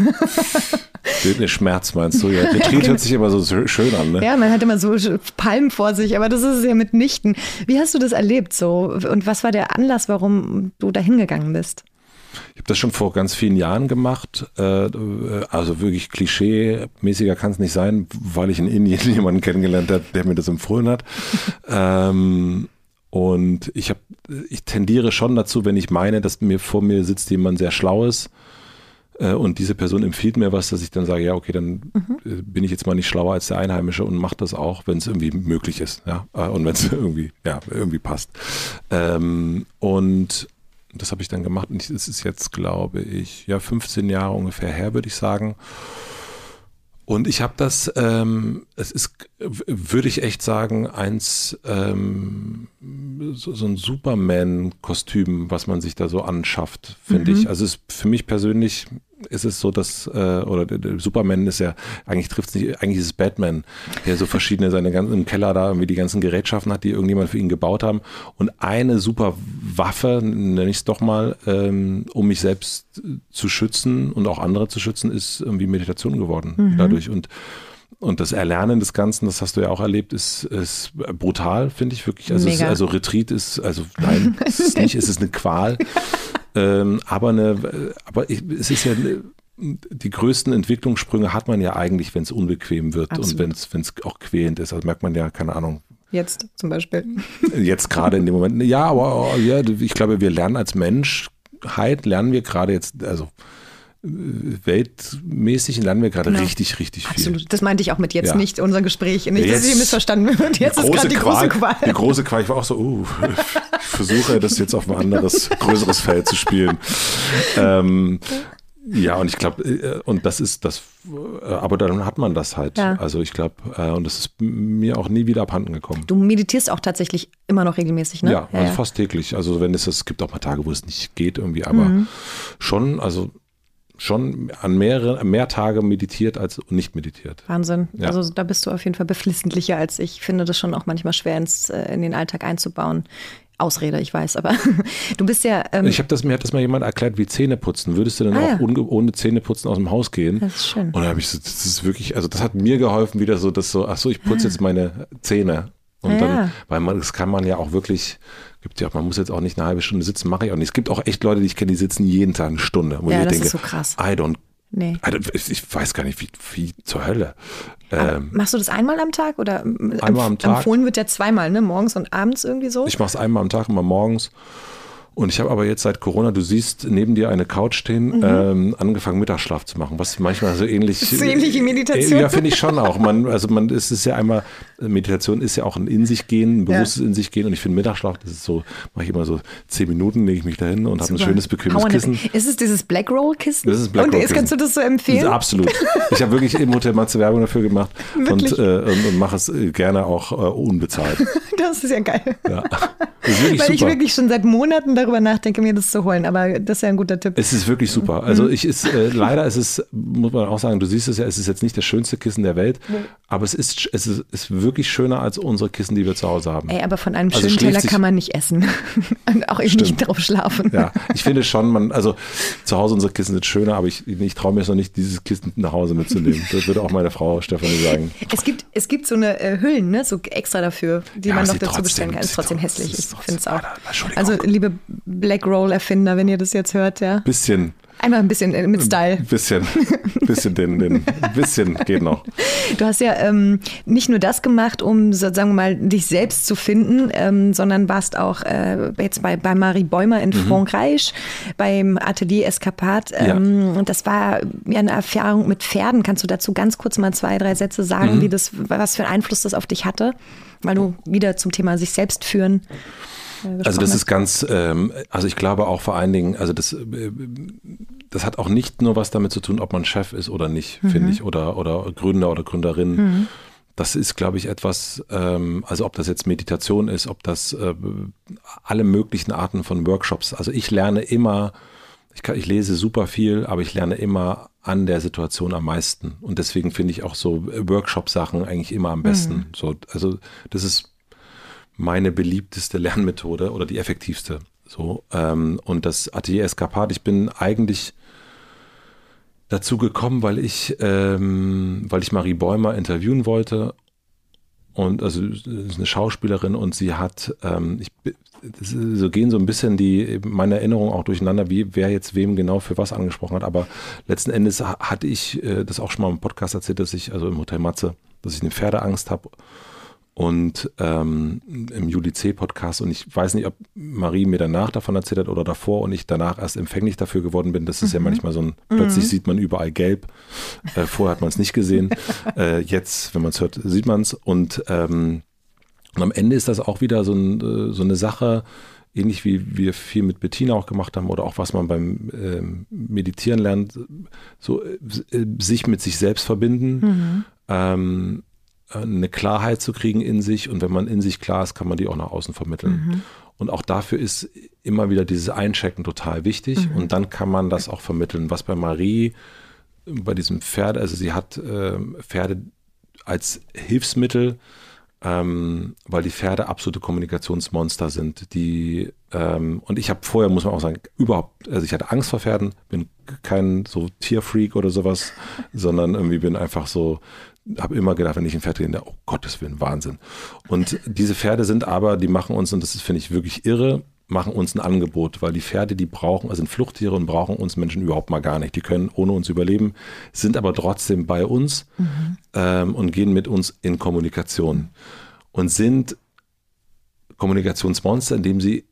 Bildnis Schmerz meinst du? Ja, Retreat hört sich immer so schön an, ne? Ja, man hat immer so Palmen vor sich, aber das ist es ja mitnichten. Wie hast du das erlebt so? Und was war der Anlass, warum du da hingegangen bist? Ich habe das schon vor ganz vielen Jahren gemacht. Äh, also wirklich klischee-mäßiger kann es nicht sein, weil ich in Indien jemanden kennengelernt habe, der mir das empfohlen hat. ähm, Und ich habe, ich tendiere schon dazu, wenn ich meine, dass mir vor mir sitzt jemand sehr Schlaues äh, und diese Person empfiehlt mir was, dass ich dann sage, ja, okay, dann mhm. bin ich jetzt mal nicht schlauer als der Einheimische und mache das auch, wenn es irgendwie möglich ist, ja, äh, und wenn es irgendwie, ja, irgendwie passt. Ähm, und das habe ich dann gemacht und es ist jetzt, glaube ich, ja, 15 Jahre ungefähr her, würde ich sagen. Und ich habe das, ähm, es ist, würde ich echt sagen, eins, ähm, so, so ein Superman-Kostüm, was man sich da so anschafft, finde mhm. ich. Also es ist für mich persönlich ist es so, dass, äh, oder der, der Superman ist ja, eigentlich trifft es nicht, eigentlich ist es Batman, der so verschiedene, seine ganzen, im Keller da irgendwie die ganzen Gerätschaften hat, die irgendjemand für ihn gebaut haben. Und eine super Waffe, nenne ich es doch mal, ähm, um mich selbst zu schützen und auch andere zu schützen, ist irgendwie Meditation geworden mhm. dadurch. Und und das Erlernen des Ganzen, das hast du ja auch erlebt, ist, ist brutal, finde ich wirklich. Also, es, also Retreat ist, also nein, es ist nicht, es ist eine Qual. Ähm, aber eine, aber es ist ja die größten Entwicklungssprünge hat man ja eigentlich, wenn es unbequem wird Absolut. und wenn es auch quälend ist. Also merkt man ja, keine Ahnung. Jetzt zum Beispiel. Jetzt gerade in dem Moment. Ja, aber ja, ich glaube, wir lernen als Menschheit, lernen wir gerade jetzt, also weltmäßig lernen wir gerade genau. richtig, richtig viel. Absolut. Das meinte ich auch mit jetzt ja. nicht unser Gespräch. Nicht, dass es hier missverstanden wird. Jetzt ist gerade die große Qual. Die große Qual. Ich war auch so, uh, ich versuche das jetzt auf ein anderes, größeres Feld zu spielen. Ähm, ja, und ich glaube, äh, und das ist das, äh, aber dann hat man das halt. Ja. Also ich glaube, äh, und das ist mir auch nie wieder abhanden gekommen. Du meditierst auch tatsächlich immer noch regelmäßig, ne? Ja, also ja, fast täglich. Also wenn es, es gibt auch mal Tage, wo es nicht geht irgendwie, aber mhm. schon, also schon an mehrere, mehr Tage meditiert als nicht meditiert. Wahnsinn. Ja. Also da bist du auf jeden Fall beflissentlicher als ich. Ich finde das schon auch manchmal schwer ins, äh, in den Alltag einzubauen. Ausrede, ich weiß, aber du bist ja. Ähm ich habe das, mir hat das mal jemand erklärt, wie Zähne putzen. Würdest du denn ah, auch ja. ohne Zähneputzen aus dem Haus gehen? Das ist schön. Und dann habe ich so, das ist wirklich, also das hat mir geholfen, wieder so, dass so, ach so, ich putze ah. jetzt meine Zähne. Und ja. dann, weil man, das kann man ja auch wirklich gibt ja, man muss jetzt auch nicht eine halbe Stunde sitzen, mache ich auch nicht. Es gibt auch echt Leute, die ich kenne, die sitzen jeden Tag eine Stunde. Wo ja, ich das denke, ist so krass. I don't Nee. Ich weiß gar nicht, wie, wie zur Hölle. Ähm, machst du das einmal am Tag oder einmal am Tag? Empfohlen wird ja zweimal, ne? Morgens und abends irgendwie so? Ich mache es einmal am Tag, immer morgens. Und ich habe aber jetzt seit Corona, du siehst neben dir eine Couch stehen, mhm. ähm, angefangen Mittagsschlaf zu machen, was manchmal so ähnlich. So ähnlich wie Meditation. Äh, ja, finde ich schon auch. Man, also man, es ist ja einmal, Meditation ist ja auch ein in sich gehen, ein bewusstes ja. in sich gehen. Und ich finde Mittagsschlaf, das ist so, mache ich immer so zehn Minuten, lege ich mich da hin und habe ein schönes, bequemes Kissen. Ist es dieses Black Roll Kissen? Das ist Black und Roll Kissen. kannst du das so empfehlen? Absolut. Ich habe wirklich im Hotel Matze Werbung dafür gemacht und, äh, und, und mache es gerne auch äh, unbezahlt. Das ist ja geil. Ja. Weil super. ich wirklich schon seit Monaten darüber nachdenke, mir das zu holen. Aber das ist ja ein guter Tipp. Es ist wirklich super. Also ich ist, äh, leider ist es, muss man auch sagen, du siehst es ja, es ist jetzt nicht das schönste Kissen der Welt, nee. aber es ist, es ist, ist, wirklich schöner als unsere Kissen, die wir zu Hause haben. Ey, aber von einem also schönen Teller kann man nicht essen. Und auch eben nicht drauf schlafen. Ja, ich finde schon, man, also zu Hause unsere Kissen sind schöner, aber ich, ich traue mir es noch nicht, dieses Kissen nach Hause mitzunehmen. Das würde auch meine Frau Stefanie sagen. Es gibt, es gibt so eine äh, Hüllen, ne, so extra dafür, die ja, man noch dazu bestellen kann. Ist trotzdem hässlich. Ich finde es auch. Also, liebe Black Roll-Erfinder, wenn ihr das jetzt hört, ja. Bisschen. Einmal ein bisschen äh, mit Style. Ein bisschen, bisschen den, den, bisschen geht noch. Du hast ja ähm, nicht nur das gemacht, um sagen wir mal dich selbst zu finden, ähm, sondern warst auch äh, jetzt bei, bei Marie Bäumer in mhm. Frankreich beim Atelier Escapat. Ähm, ja. Das war ja eine Erfahrung mit Pferden. Kannst du dazu ganz kurz mal zwei, drei Sätze sagen, mhm. wie das, was für einen Einfluss das auf dich hatte? Weil du wieder zum Thema sich selbst führen also das ist ganz, ähm, also ich glaube auch vor allen Dingen, also das, äh, das hat auch nicht nur was damit zu tun, ob man Chef ist oder nicht, mhm. finde ich, oder, oder Gründer oder Gründerin. Mhm. Das ist, glaube ich, etwas, ähm, also ob das jetzt Meditation ist, ob das äh, alle möglichen Arten von Workshops. Also ich lerne immer, ich, kann, ich lese super viel, aber ich lerne immer an der Situation am meisten. Und deswegen finde ich auch so Workshop-Sachen eigentlich immer am besten. Mhm. So, also das ist meine beliebteste Lernmethode oder die effektivste. So, ähm, und das Atelier Escapade, ich bin eigentlich dazu gekommen, weil ich, ähm, weil ich Marie Bäumer interviewen wollte. Und also ist eine Schauspielerin und sie hat, ähm, ich, so gehen so ein bisschen die meine Erinnerungen auch durcheinander, wie wer jetzt wem genau für was angesprochen hat. Aber letzten Endes hatte ich äh, das auch schon mal im Podcast erzählt, dass ich also im Hotel Matze, dass ich eine Pferdeangst habe und ähm, im Juli C-Podcast und ich weiß nicht, ob Marie mir danach davon erzählt hat oder davor und ich danach erst empfänglich dafür geworden bin. Das ist mhm. ja manchmal so ein, plötzlich mhm. sieht man überall gelb. Äh, vorher hat man es nicht gesehen. äh, jetzt, wenn man es hört, sieht man es. Und, ähm, und am Ende ist das auch wieder so, ein, äh, so eine Sache, ähnlich wie wir viel mit Bettina auch gemacht haben oder auch was man beim äh, Meditieren lernt, so äh, sich mit sich selbst verbinden. Mhm. Ähm, eine Klarheit zu kriegen in sich und wenn man in sich klar ist, kann man die auch nach außen vermitteln. Mhm. Und auch dafür ist immer wieder dieses Einchecken total wichtig mhm. und dann kann man das auch vermitteln. Was bei Marie, bei diesem Pferd, also sie hat äh, Pferde als Hilfsmittel, ähm, weil die Pferde absolute Kommunikationsmonster sind. Die ähm, und ich habe vorher, muss man auch sagen, überhaupt, also ich hatte Angst vor Pferden, bin kein so Tierfreak oder sowas, sondern irgendwie bin einfach so habe immer gedacht, wenn ich ein Pferd rede, oh Gottes Willen, Wahnsinn. Und diese Pferde sind aber, die machen uns, und das finde ich wirklich irre, machen uns ein Angebot, weil die Pferde, die brauchen, also sind Fluchttiere und brauchen uns Menschen überhaupt mal gar nicht. Die können ohne uns überleben, sind aber trotzdem bei uns mhm. ähm, und gehen mit uns in Kommunikation und sind Kommunikationsmonster, indem sie,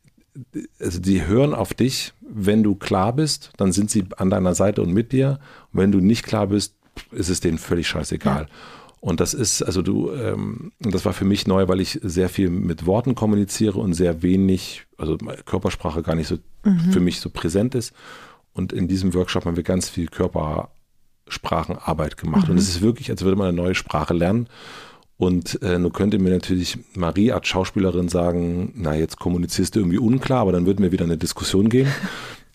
also die hören auf dich, wenn du klar bist, dann sind sie an deiner Seite und mit dir. Und wenn du nicht klar bist, ist es denen völlig scheißegal. Ja. Und das ist, also du, ähm, das war für mich neu, weil ich sehr viel mit Worten kommuniziere und sehr wenig, also Körpersprache gar nicht so mhm. für mich so präsent ist. Und in diesem Workshop haben wir ganz viel Körpersprachenarbeit gemacht. Mhm. Und es ist wirklich, als würde man eine neue Sprache lernen. Und äh, nun könnte mir natürlich Marie als Schauspielerin sagen, na, jetzt kommunizierst du irgendwie unklar, aber dann würden wir wieder eine Diskussion gehen.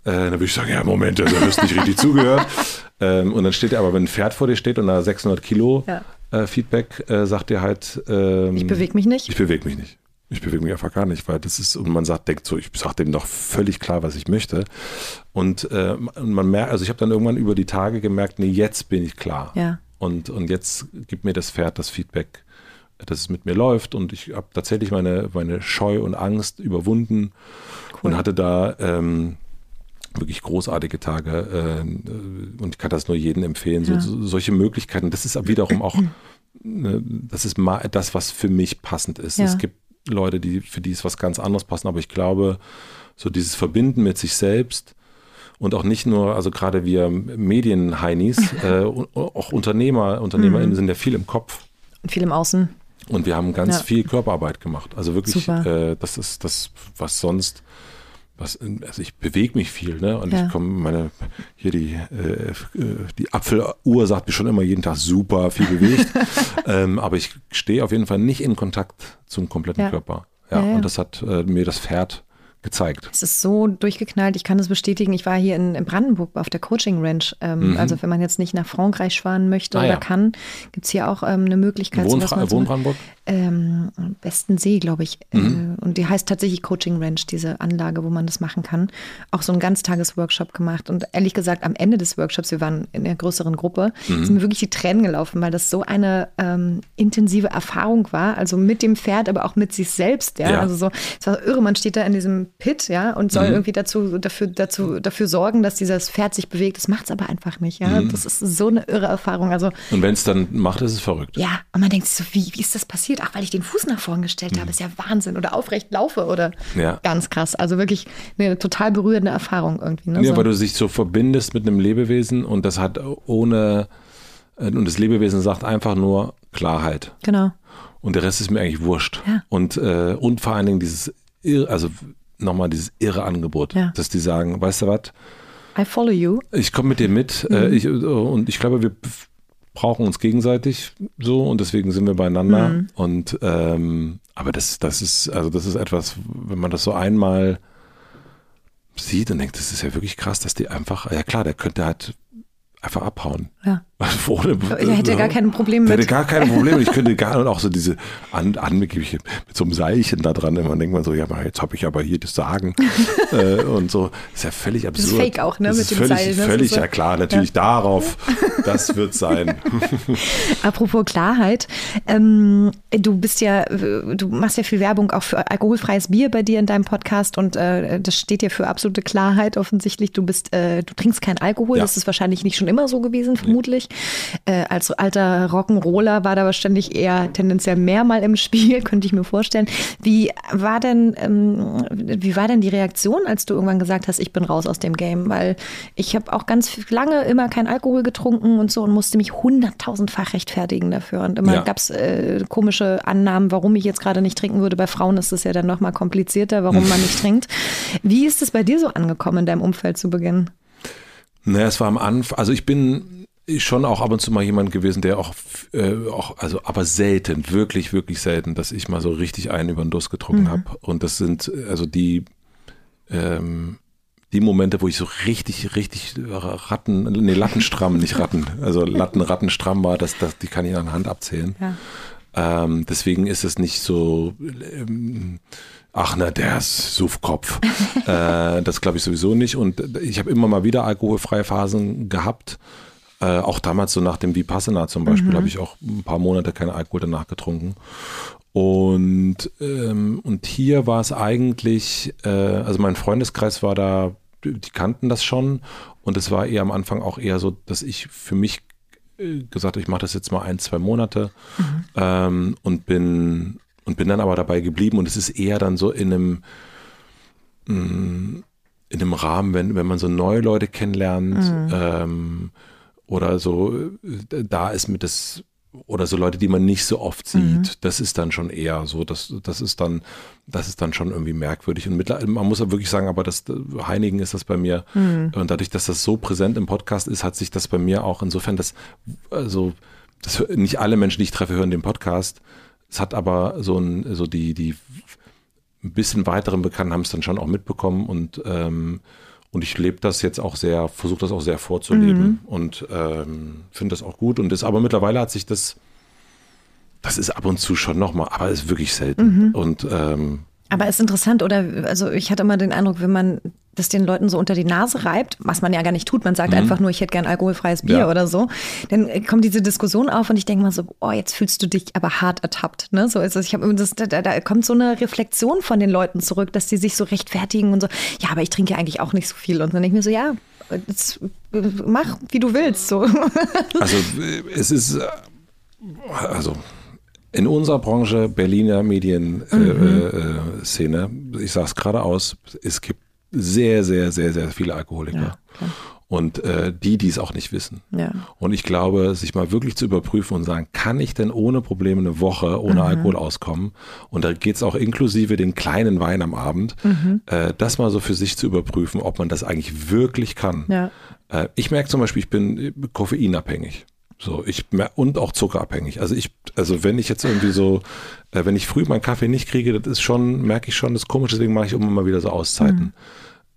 Äh, dann würde ich sagen, ja, Moment, also du hast nicht richtig zugehört. Ähm, und dann steht er aber, wenn ein Pferd vor dir steht und da 600 Kilo ja. äh, Feedback, äh, sagt er halt. Ähm, ich bewege mich nicht. Ich bewege mich nicht. Ich bewege mich einfach gar nicht, weil das ist, und man sagt, denkt so, ich sage dem doch völlig klar, was ich möchte. Und äh, man merkt, also ich habe dann irgendwann über die Tage gemerkt, nee, jetzt bin ich klar. Ja. Und, und jetzt gibt mir das Pferd das Feedback, dass es mit mir läuft. Und ich habe tatsächlich meine, meine Scheu und Angst überwunden cool. und hatte da ähm, wirklich großartige Tage äh, und ich kann das nur jedem empfehlen. Ja. So, solche Möglichkeiten, das ist wiederum auch, ne, das ist mal das, was für mich passend ist. Ja. Es gibt Leute, die für die ist was ganz anderes passen, aber ich glaube, so dieses Verbinden mit sich selbst und auch nicht nur, also gerade wir Medienheinis, äh, auch Unternehmer, UnternehmerInnen mhm. sind ja viel im Kopf. Und viel im Außen. Und wir haben ganz ja. viel Körperarbeit gemacht. Also wirklich, äh, das ist das, was sonst was, also ich bewege mich viel, ne? Und ja. ich komme, meine, hier die, äh, die Apfeluhr sagt mir schon immer jeden Tag super viel bewegt. ähm, aber ich stehe auf jeden Fall nicht in Kontakt zum kompletten ja. Körper. Ja, ja, und das hat äh, mir das Pferd gezeigt. Es ist so durchgeknallt, ich kann das bestätigen. Ich war hier in, in Brandenburg auf der Coaching Ranch. Ähm, mhm. Also wenn man jetzt nicht nach Frankreich fahren möchte ah, oder ja. kann, gibt es hier auch ähm, eine Möglichkeit. Wohn, sowas Wohn Brandenburg? Ähm, Besten See, glaube ich. Mhm. Äh, und die heißt tatsächlich Coaching Ranch, diese Anlage, wo man das machen kann. Auch so ein Ganztages-Workshop gemacht. Und ehrlich gesagt, am Ende des Workshops, wir waren in einer größeren Gruppe, mhm. sind mir wirklich die Tränen gelaufen, weil das so eine ähm, intensive Erfahrung war. Also mit dem Pferd, aber auch mit sich selbst. Ja? ja. Also so, es war irre, man steht da in diesem Pit, ja, und soll mhm. irgendwie dazu, dafür, dazu, dafür sorgen, dass dieses Pferd sich bewegt. Das macht es aber einfach nicht, ja. Mhm. Das ist so eine irre Erfahrung. Also, und wenn es dann macht, ist es verrückt. Ja, und man denkt sich so, wie, wie ist das passiert? Ach, weil ich den Fuß nach vorn gestellt mhm. habe, ist ja Wahnsinn. Oder aufrecht laufe oder ja. ganz krass. Also wirklich eine total berührende Erfahrung irgendwie. Ne? Ja, so. weil du dich so verbindest mit einem Lebewesen und das hat ohne, äh, und das Lebewesen sagt einfach nur Klarheit. Genau. Und der Rest ist mir eigentlich wurscht. Ja. Und, äh, und vor allen Dingen dieses, also nochmal dieses irre Angebot, ja. dass die sagen, weißt du was? I follow you. Ich komme mit dir mit mhm. äh, ich, und ich glaube, wir brauchen uns gegenseitig so und deswegen sind wir beieinander. Mhm. Und ähm, aber das, das ist, also das ist etwas, wenn man das so einmal sieht und denkt, das ist ja wirklich krass, dass die einfach, ja klar, der könnte halt einfach abhauen. Ja. Ohne, er hätte gar kein Problem mit. hätte gar kein Problem. Ich könnte gar und auch so diese an, an mit so einem Seilchen da dran. Immer denkt man so, ja, jetzt habe ich aber hier das Sagen äh, und so. Ist ja völlig absurd. Das ist fake auch, ne? Das mit dem völlig, Seil. Ne? Völlig, so. ja klar, natürlich ja. darauf. Das wird sein. Apropos Klarheit. Ähm, du bist ja, du machst ja viel Werbung auch für alkoholfreies Bier bei dir in deinem Podcast und äh, das steht ja für absolute Klarheit offensichtlich. Du bist, äh, du trinkst kein Alkohol. Ja. Das ist wahrscheinlich nicht schon immer so gewesen, vermutlich. Natürlich. Äh, als alter Rock'n'Roller war da wahrscheinlich eher tendenziell mehr mal im Spiel, könnte ich mir vorstellen. Wie war denn, ähm, wie war denn die Reaktion, als du irgendwann gesagt hast, ich bin raus aus dem Game? Weil ich habe auch ganz lange immer kein Alkohol getrunken und so und musste mich hunderttausendfach rechtfertigen dafür. Und immer ja. gab es äh, komische Annahmen, warum ich jetzt gerade nicht trinken würde. Bei Frauen ist es ja dann nochmal komplizierter, warum man nicht trinkt. Wie ist es bei dir so angekommen in deinem Umfeld zu Beginn? Naja, es war am Anfang, also ich bin schon auch ab und zu mal jemand gewesen, der auch, äh, auch, also aber selten, wirklich, wirklich selten, dass ich mal so richtig einen über den Durst getrunken mhm. habe. Und das sind also die, ähm, die Momente, wo ich so richtig, richtig Ratten, nee, Lattenstramm, nicht Ratten, also Latten, Rattenstramm war, das, das, die kann ich an der Hand abzählen. Ja. Ähm, deswegen ist es nicht so, ähm, ach na, der ist Suffkopf. äh, das glaube ich sowieso nicht. Und ich habe immer mal wieder alkoholfreie Phasen gehabt. Äh, auch damals so nach dem Vipassana zum Beispiel mhm. habe ich auch ein paar Monate keinen Alkohol danach getrunken. Und, ähm, und hier war es eigentlich, äh, also mein Freundeskreis war da, die kannten das schon. Und es war eher am Anfang auch eher so, dass ich für mich äh, gesagt, ich mache das jetzt mal ein, zwei Monate mhm. ähm, und bin und bin dann aber dabei geblieben und es ist eher dann so in einem mm, in einem Rahmen, wenn, wenn man so neue Leute kennenlernt mhm. ähm, oder so äh, da ist mit das oder so Leute, die man nicht so oft sieht, mhm. das ist dann schon eher so, das, das ist dann, das ist dann schon irgendwie merkwürdig. Und mittlerweile, man muss ja wirklich sagen, aber das Heinigen ist das bei mir. Mhm. Und dadurch, dass das so präsent im Podcast ist, hat sich das bei mir auch insofern, dass, also, das, nicht alle Menschen, die ich treffe, hören den Podcast. Es hat aber so ein, so die, die ein bisschen weiteren Bekannten haben es dann schon auch mitbekommen und ähm, und ich lebe das jetzt auch sehr, versuche das auch sehr vorzuleben mhm. und ähm, finde das auch gut. Und das, aber mittlerweile hat sich das, das ist ab und zu schon nochmal, aber ist wirklich selten. Mhm. Und ähm, aber ist interessant, oder? Also ich hatte immer den Eindruck, wenn man das den Leuten so unter die Nase reibt, was man ja gar nicht tut, man sagt mhm. einfach nur, ich hätte gern alkoholfreies Bier ja. oder so, dann kommt diese Diskussion auf und ich denke mal so, oh, jetzt fühlst du dich aber hart ertappt. Ne? So ist es. Ich habe da, da kommt so eine Reflexion von den Leuten zurück, dass die sich so rechtfertigen und so, ja, aber ich trinke ja eigentlich auch nicht so viel. Und dann denke ich mir so, ja, jetzt mach, wie du willst. So. Also es ist, also in unserer Branche, Berliner Medienszene, mhm. äh, äh, ich sage es gerade aus, es gibt sehr, sehr, sehr, sehr viele Alkoholiker. Ja, und äh, die, die es auch nicht wissen. Ja. Und ich glaube, sich mal wirklich zu überprüfen und sagen, kann ich denn ohne Probleme eine Woche ohne mhm. Alkohol auskommen? Und da geht es auch inklusive den kleinen Wein am Abend, mhm. äh, das mal so für sich zu überprüfen, ob man das eigentlich wirklich kann. Ja. Äh, ich merke zum Beispiel, ich bin koffeinabhängig. So, ich und auch zuckerabhängig. Also ich, also wenn ich jetzt irgendwie so, äh, wenn ich früh meinen Kaffee nicht kriege, das ist schon, merke ich schon, das ist komisch, deswegen mache ich immer mal wieder so Auszeiten. Mhm.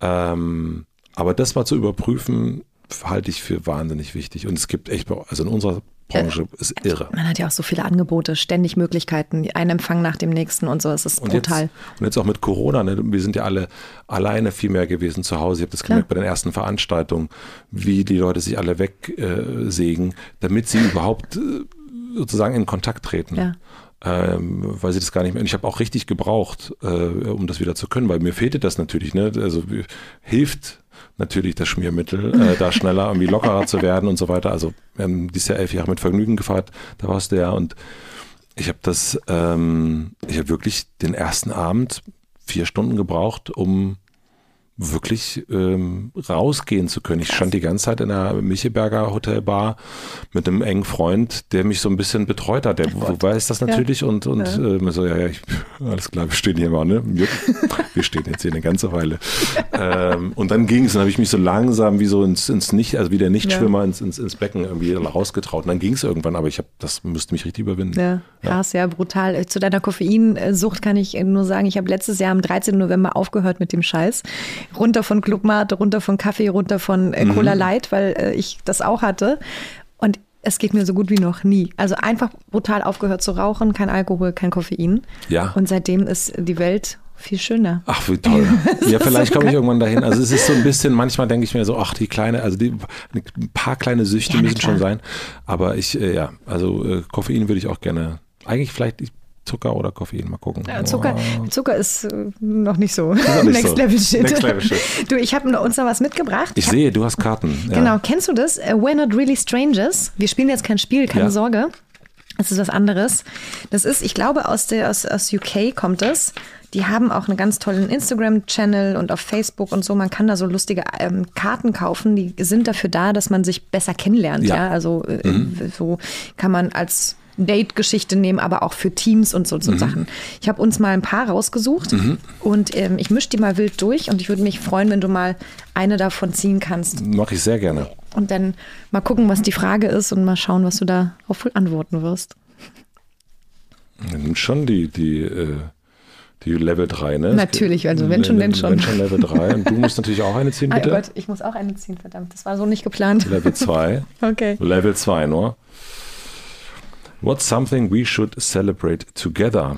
Ähm, aber das mal zu überprüfen, halte ich für wahnsinnig wichtig. Und es gibt echt, also in unserer Branche äh, ist irre. Man hat ja auch so viele Angebote, ständig Möglichkeiten, ein Empfang nach dem nächsten und so. Es ist und brutal. Jetzt, und jetzt auch mit Corona, ne? wir sind ja alle alleine viel mehr gewesen zu Hause. Ich habe das gemerkt Klar. bei den ersten Veranstaltungen, wie die Leute sich alle wegsägen, äh, damit sie überhaupt äh, sozusagen in Kontakt treten. Ja. Ähm, weil sie das gar nicht mehr. Und ich habe auch richtig gebraucht, äh, um das wieder zu können, weil mir fehlte das natürlich. Ne? Also hilft natürlich das Schmiermittel, äh, da schneller irgendwie lockerer zu werden und so weiter. Also wir haben dieses Jahr elf Jahre mit Vergnügen gefahrt, da warst du ja und ich habe das, ähm, ich habe wirklich den ersten Abend vier Stunden gebraucht, um wirklich ähm, rausgehen zu können. Ich stand die ganze Zeit in der Micheberger Hotelbar mit einem engen Freund, der mich so ein bisschen betreut hat. Der oh weiß das natürlich ja. und, und ja. Äh, so, ja, ja, ich, alles klar, wir stehen hier mal, ne? Wir, wir stehen jetzt hier eine ganze Weile. ähm, und dann ging es, dann habe ich mich so langsam wie so ins, ins Nicht, also wie der Nichtschwimmer ja. ins, ins, ins Becken irgendwie rausgetraut. Und dann ging es irgendwann, aber ich habe, das müsste mich richtig überwinden. Ja, krass, ja. brutal. Zu deiner Koffeinsucht kann ich nur sagen, ich habe letztes Jahr am 13. November aufgehört mit dem Scheiß runter von Clubmate, runter von Kaffee, runter von äh, Cola mhm. Light, weil äh, ich das auch hatte. Und es geht mir so gut wie noch nie. Also einfach brutal aufgehört zu rauchen, kein Alkohol, kein Koffein. Ja. Und seitdem ist die Welt viel schöner. Ach, wie toll. ja, vielleicht komme ich irgendwann dahin. Also es ist so ein bisschen, manchmal denke ich mir so, ach, die kleine, also die, ein paar kleine Süchte ja, müssen schon sein. Aber ich, äh, ja, also äh, Koffein würde ich auch gerne, eigentlich vielleicht, ich Zucker oder Koffein, mal gucken. Ja, Zucker, Oh. Zucker ist äh, noch nicht so. nicht Next so. Level Shit. Next Level Shit. Du, ich habe uns noch was mitgebracht. Ich hab- sehe, du hast Karten. Ja. Genau, kennst du das? Äh, We're not really strangers. Wir spielen jetzt kein Spiel, keine Ja. Sorge. Das ist was anderes. Das ist, ich glaube, aus, der, aus, aus UK kommt es. Die haben auch einen ganz tollen Instagram-Channel und auf Facebook und so. Man kann da so lustige ähm, Karten kaufen. Die sind dafür da, dass man sich besser kennenlernt. Ja, Ja. Mhm. also äh, so kann man als Date-Geschichte nehmen, aber auch für Teams und so, so Mhm. Sachen. Ich habe uns mal ein paar rausgesucht und ähm, ich mische die mal wild durch und ich würde mich freuen, wenn du mal eine davon ziehen kannst. Mache ich sehr gerne. Und dann mal gucken, was die Frage ist und mal schauen, was du darauf wohl antworten wirst. Nimm schon die, die, äh, die Level 3, ne? Natürlich, also wenn schon, denn schon. Wenn schon Level 3. Und du musst natürlich auch eine ziehen, Ah, bitte. oh Gott, ich muss auch eine ziehen, verdammt. Das war so nicht geplant. Level 2. Okay. Level 2 nur. What's something we should celebrate together?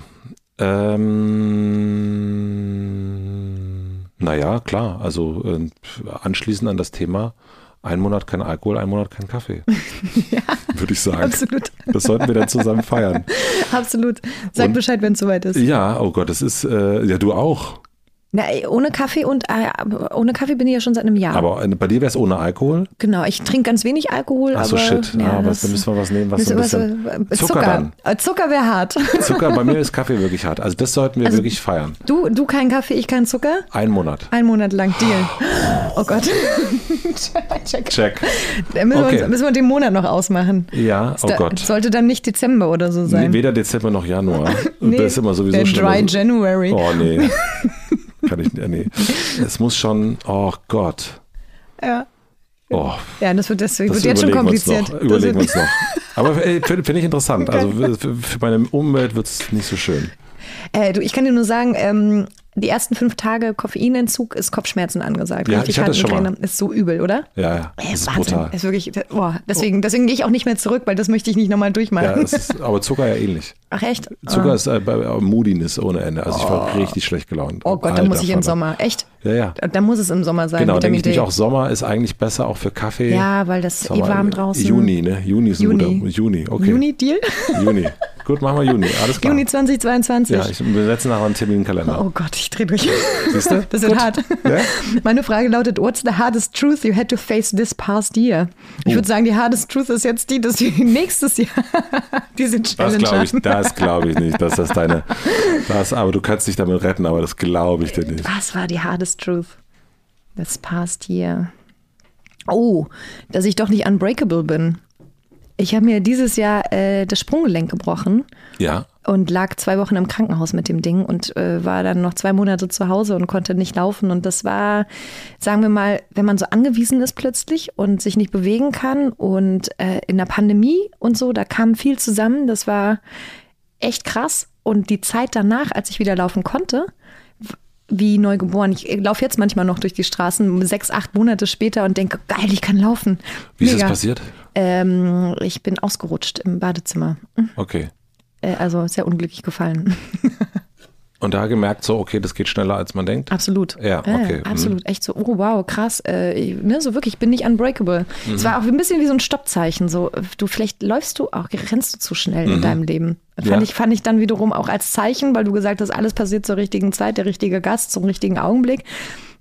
Ähm, naja, klar. Also äh, anschließend an das Thema, ein Monat kein Alkohol, ein Monat kein Kaffee. Würde ich sagen. Absolut. Das sollten wir dann zusammen feiern. Absolut. Sag Und- Bescheid, wenn es soweit ist. Ja, oh Gott, das ist, äh, ja, du auch. Na, ohne Kaffee und äh, ohne Kaffee bin ich ja schon seit einem Jahr. Aber äh, bei dir wäre es ohne Alkohol? genau, ich trinke ganz wenig Alkohol. Ach so, aber, shit. Ja, ah, was, dann müssen wir was nehmen, was so ein bisschen. wir- Zucker Zucker. dann. Äh, Zucker wäre hart. Zucker, bei mir ist Kaffee wirklich hart. Also das sollten wir Also- wirklich feiern. Du, du kein Kaffee, ich kein Zucker? Ein Monat. Ein Monat lang Deal. Oh Gott. Check. Check. Da müssen, Okay. wir uns, müssen wir den Monat noch ausmachen. Ja, oh Da- Gott. Sollte dann nicht Dezember oder so sein. Nee, weder Dezember noch Januar. Nee, das ist immer sowieso der schon Dry so- January. Oh nee. Kann ich nee. Es muss schon, oh Gott. Ja. Oh, ja, das wird, das wird das jetzt schon kompliziert. noch. Überlegen wir wird- uns noch. Aber äh, finde find ich interessant. Also für, für meine Umwelt wird es nicht so schön. Äh, du, ich kann dir nur sagen, ähm, die ersten fünf Tage Koffeinentzug ist Kopfschmerzen angesagt. Ja, Richtig ich hatte das schon mal. Ist so übel, oder? Ja, ja. Ey, Das ist Wahnsinn. brutal. Ist wirklich, boah, deswegen, deswegen gehe ich auch nicht mehr zurück, weil das möchte ich nicht nochmal durchmachen. Ja, ist, aber Zucker ja ähnlich. Ach echt? Zucker Ah. ist äh, bei äh, Moodiness ohne Ende. Also ich war richtig schlecht gelaunt. Oh Gott, dann muss ich im. Sommer. Echt? Ja, ja. Da muss es im Sommer sein. Genau, denke ich mich D. auch. Sommer ist eigentlich besser auch für Kaffee. Ja, weil das ist eh Sommer, warm draußen. Juni, ne? Juni ist ein Juni. guter. Juni, okay. Juni, Deal? Juni. Gut, machen wir Juni. Alles klar. Juni 2022. Ja, ich, wir setzen nachher einen Terminkalender. Oh Gott, ich drehe durch. Siehst du? Das wird Gut. hart. Ja? Meine Frage lautet, what's the hardest truth you had to face this past year? Ich Oh. würde sagen, die hardest truth ist jetzt die, dass wir nächstes Jahr diese Das Challenge glaube ich, das glaube ich nicht, dass das deine, das, aber du kannst dich damit retten, aber das glaube ich dir nicht. Was war die hardest truth this past year? Oh, dass ich doch nicht unbreakable bin. Ich habe mir dieses Jahr äh, das Sprunggelenk gebrochen Ja, und lag zwei Wochen im Krankenhaus mit dem Ding und äh, war dann noch zwei Monate zu Hause und konnte nicht laufen. Und das war, sagen wir mal, wenn man so angewiesen ist plötzlich und sich nicht bewegen kann und äh, in der Pandemie und so, da kam viel zusammen. Das war echt krass. Und die Zeit danach, als ich wieder laufen konnte, wie neu geboren. Ich laufe jetzt manchmal noch durch die Straßen, sechs, acht Monate später und denke, geil, ich kann laufen. wie ist das Mega. passiert? Ähm, ich bin ausgerutscht im Badezimmer. Okay. Äh, also sehr unglücklich gefallen. Und da gemerkt so, okay, das geht schneller als man denkt. Absolut. Ja, okay. Mhm. absolut. Echt so, oh wow, krass. Äh, ich- ne, so wirklich, ich bin nicht unbreakable. Mhm. Es war auch ein bisschen wie so ein Stoppzeichen. So, du, vielleicht läufst du auch, rennst du zu schnell in deinem Leben. Fand, Mhm. Ja. ich, fand ich dann wiederum auch als Zeichen, weil du gesagt hast, alles passiert zur richtigen Zeit, der richtige Gast zum richtigen Augenblick.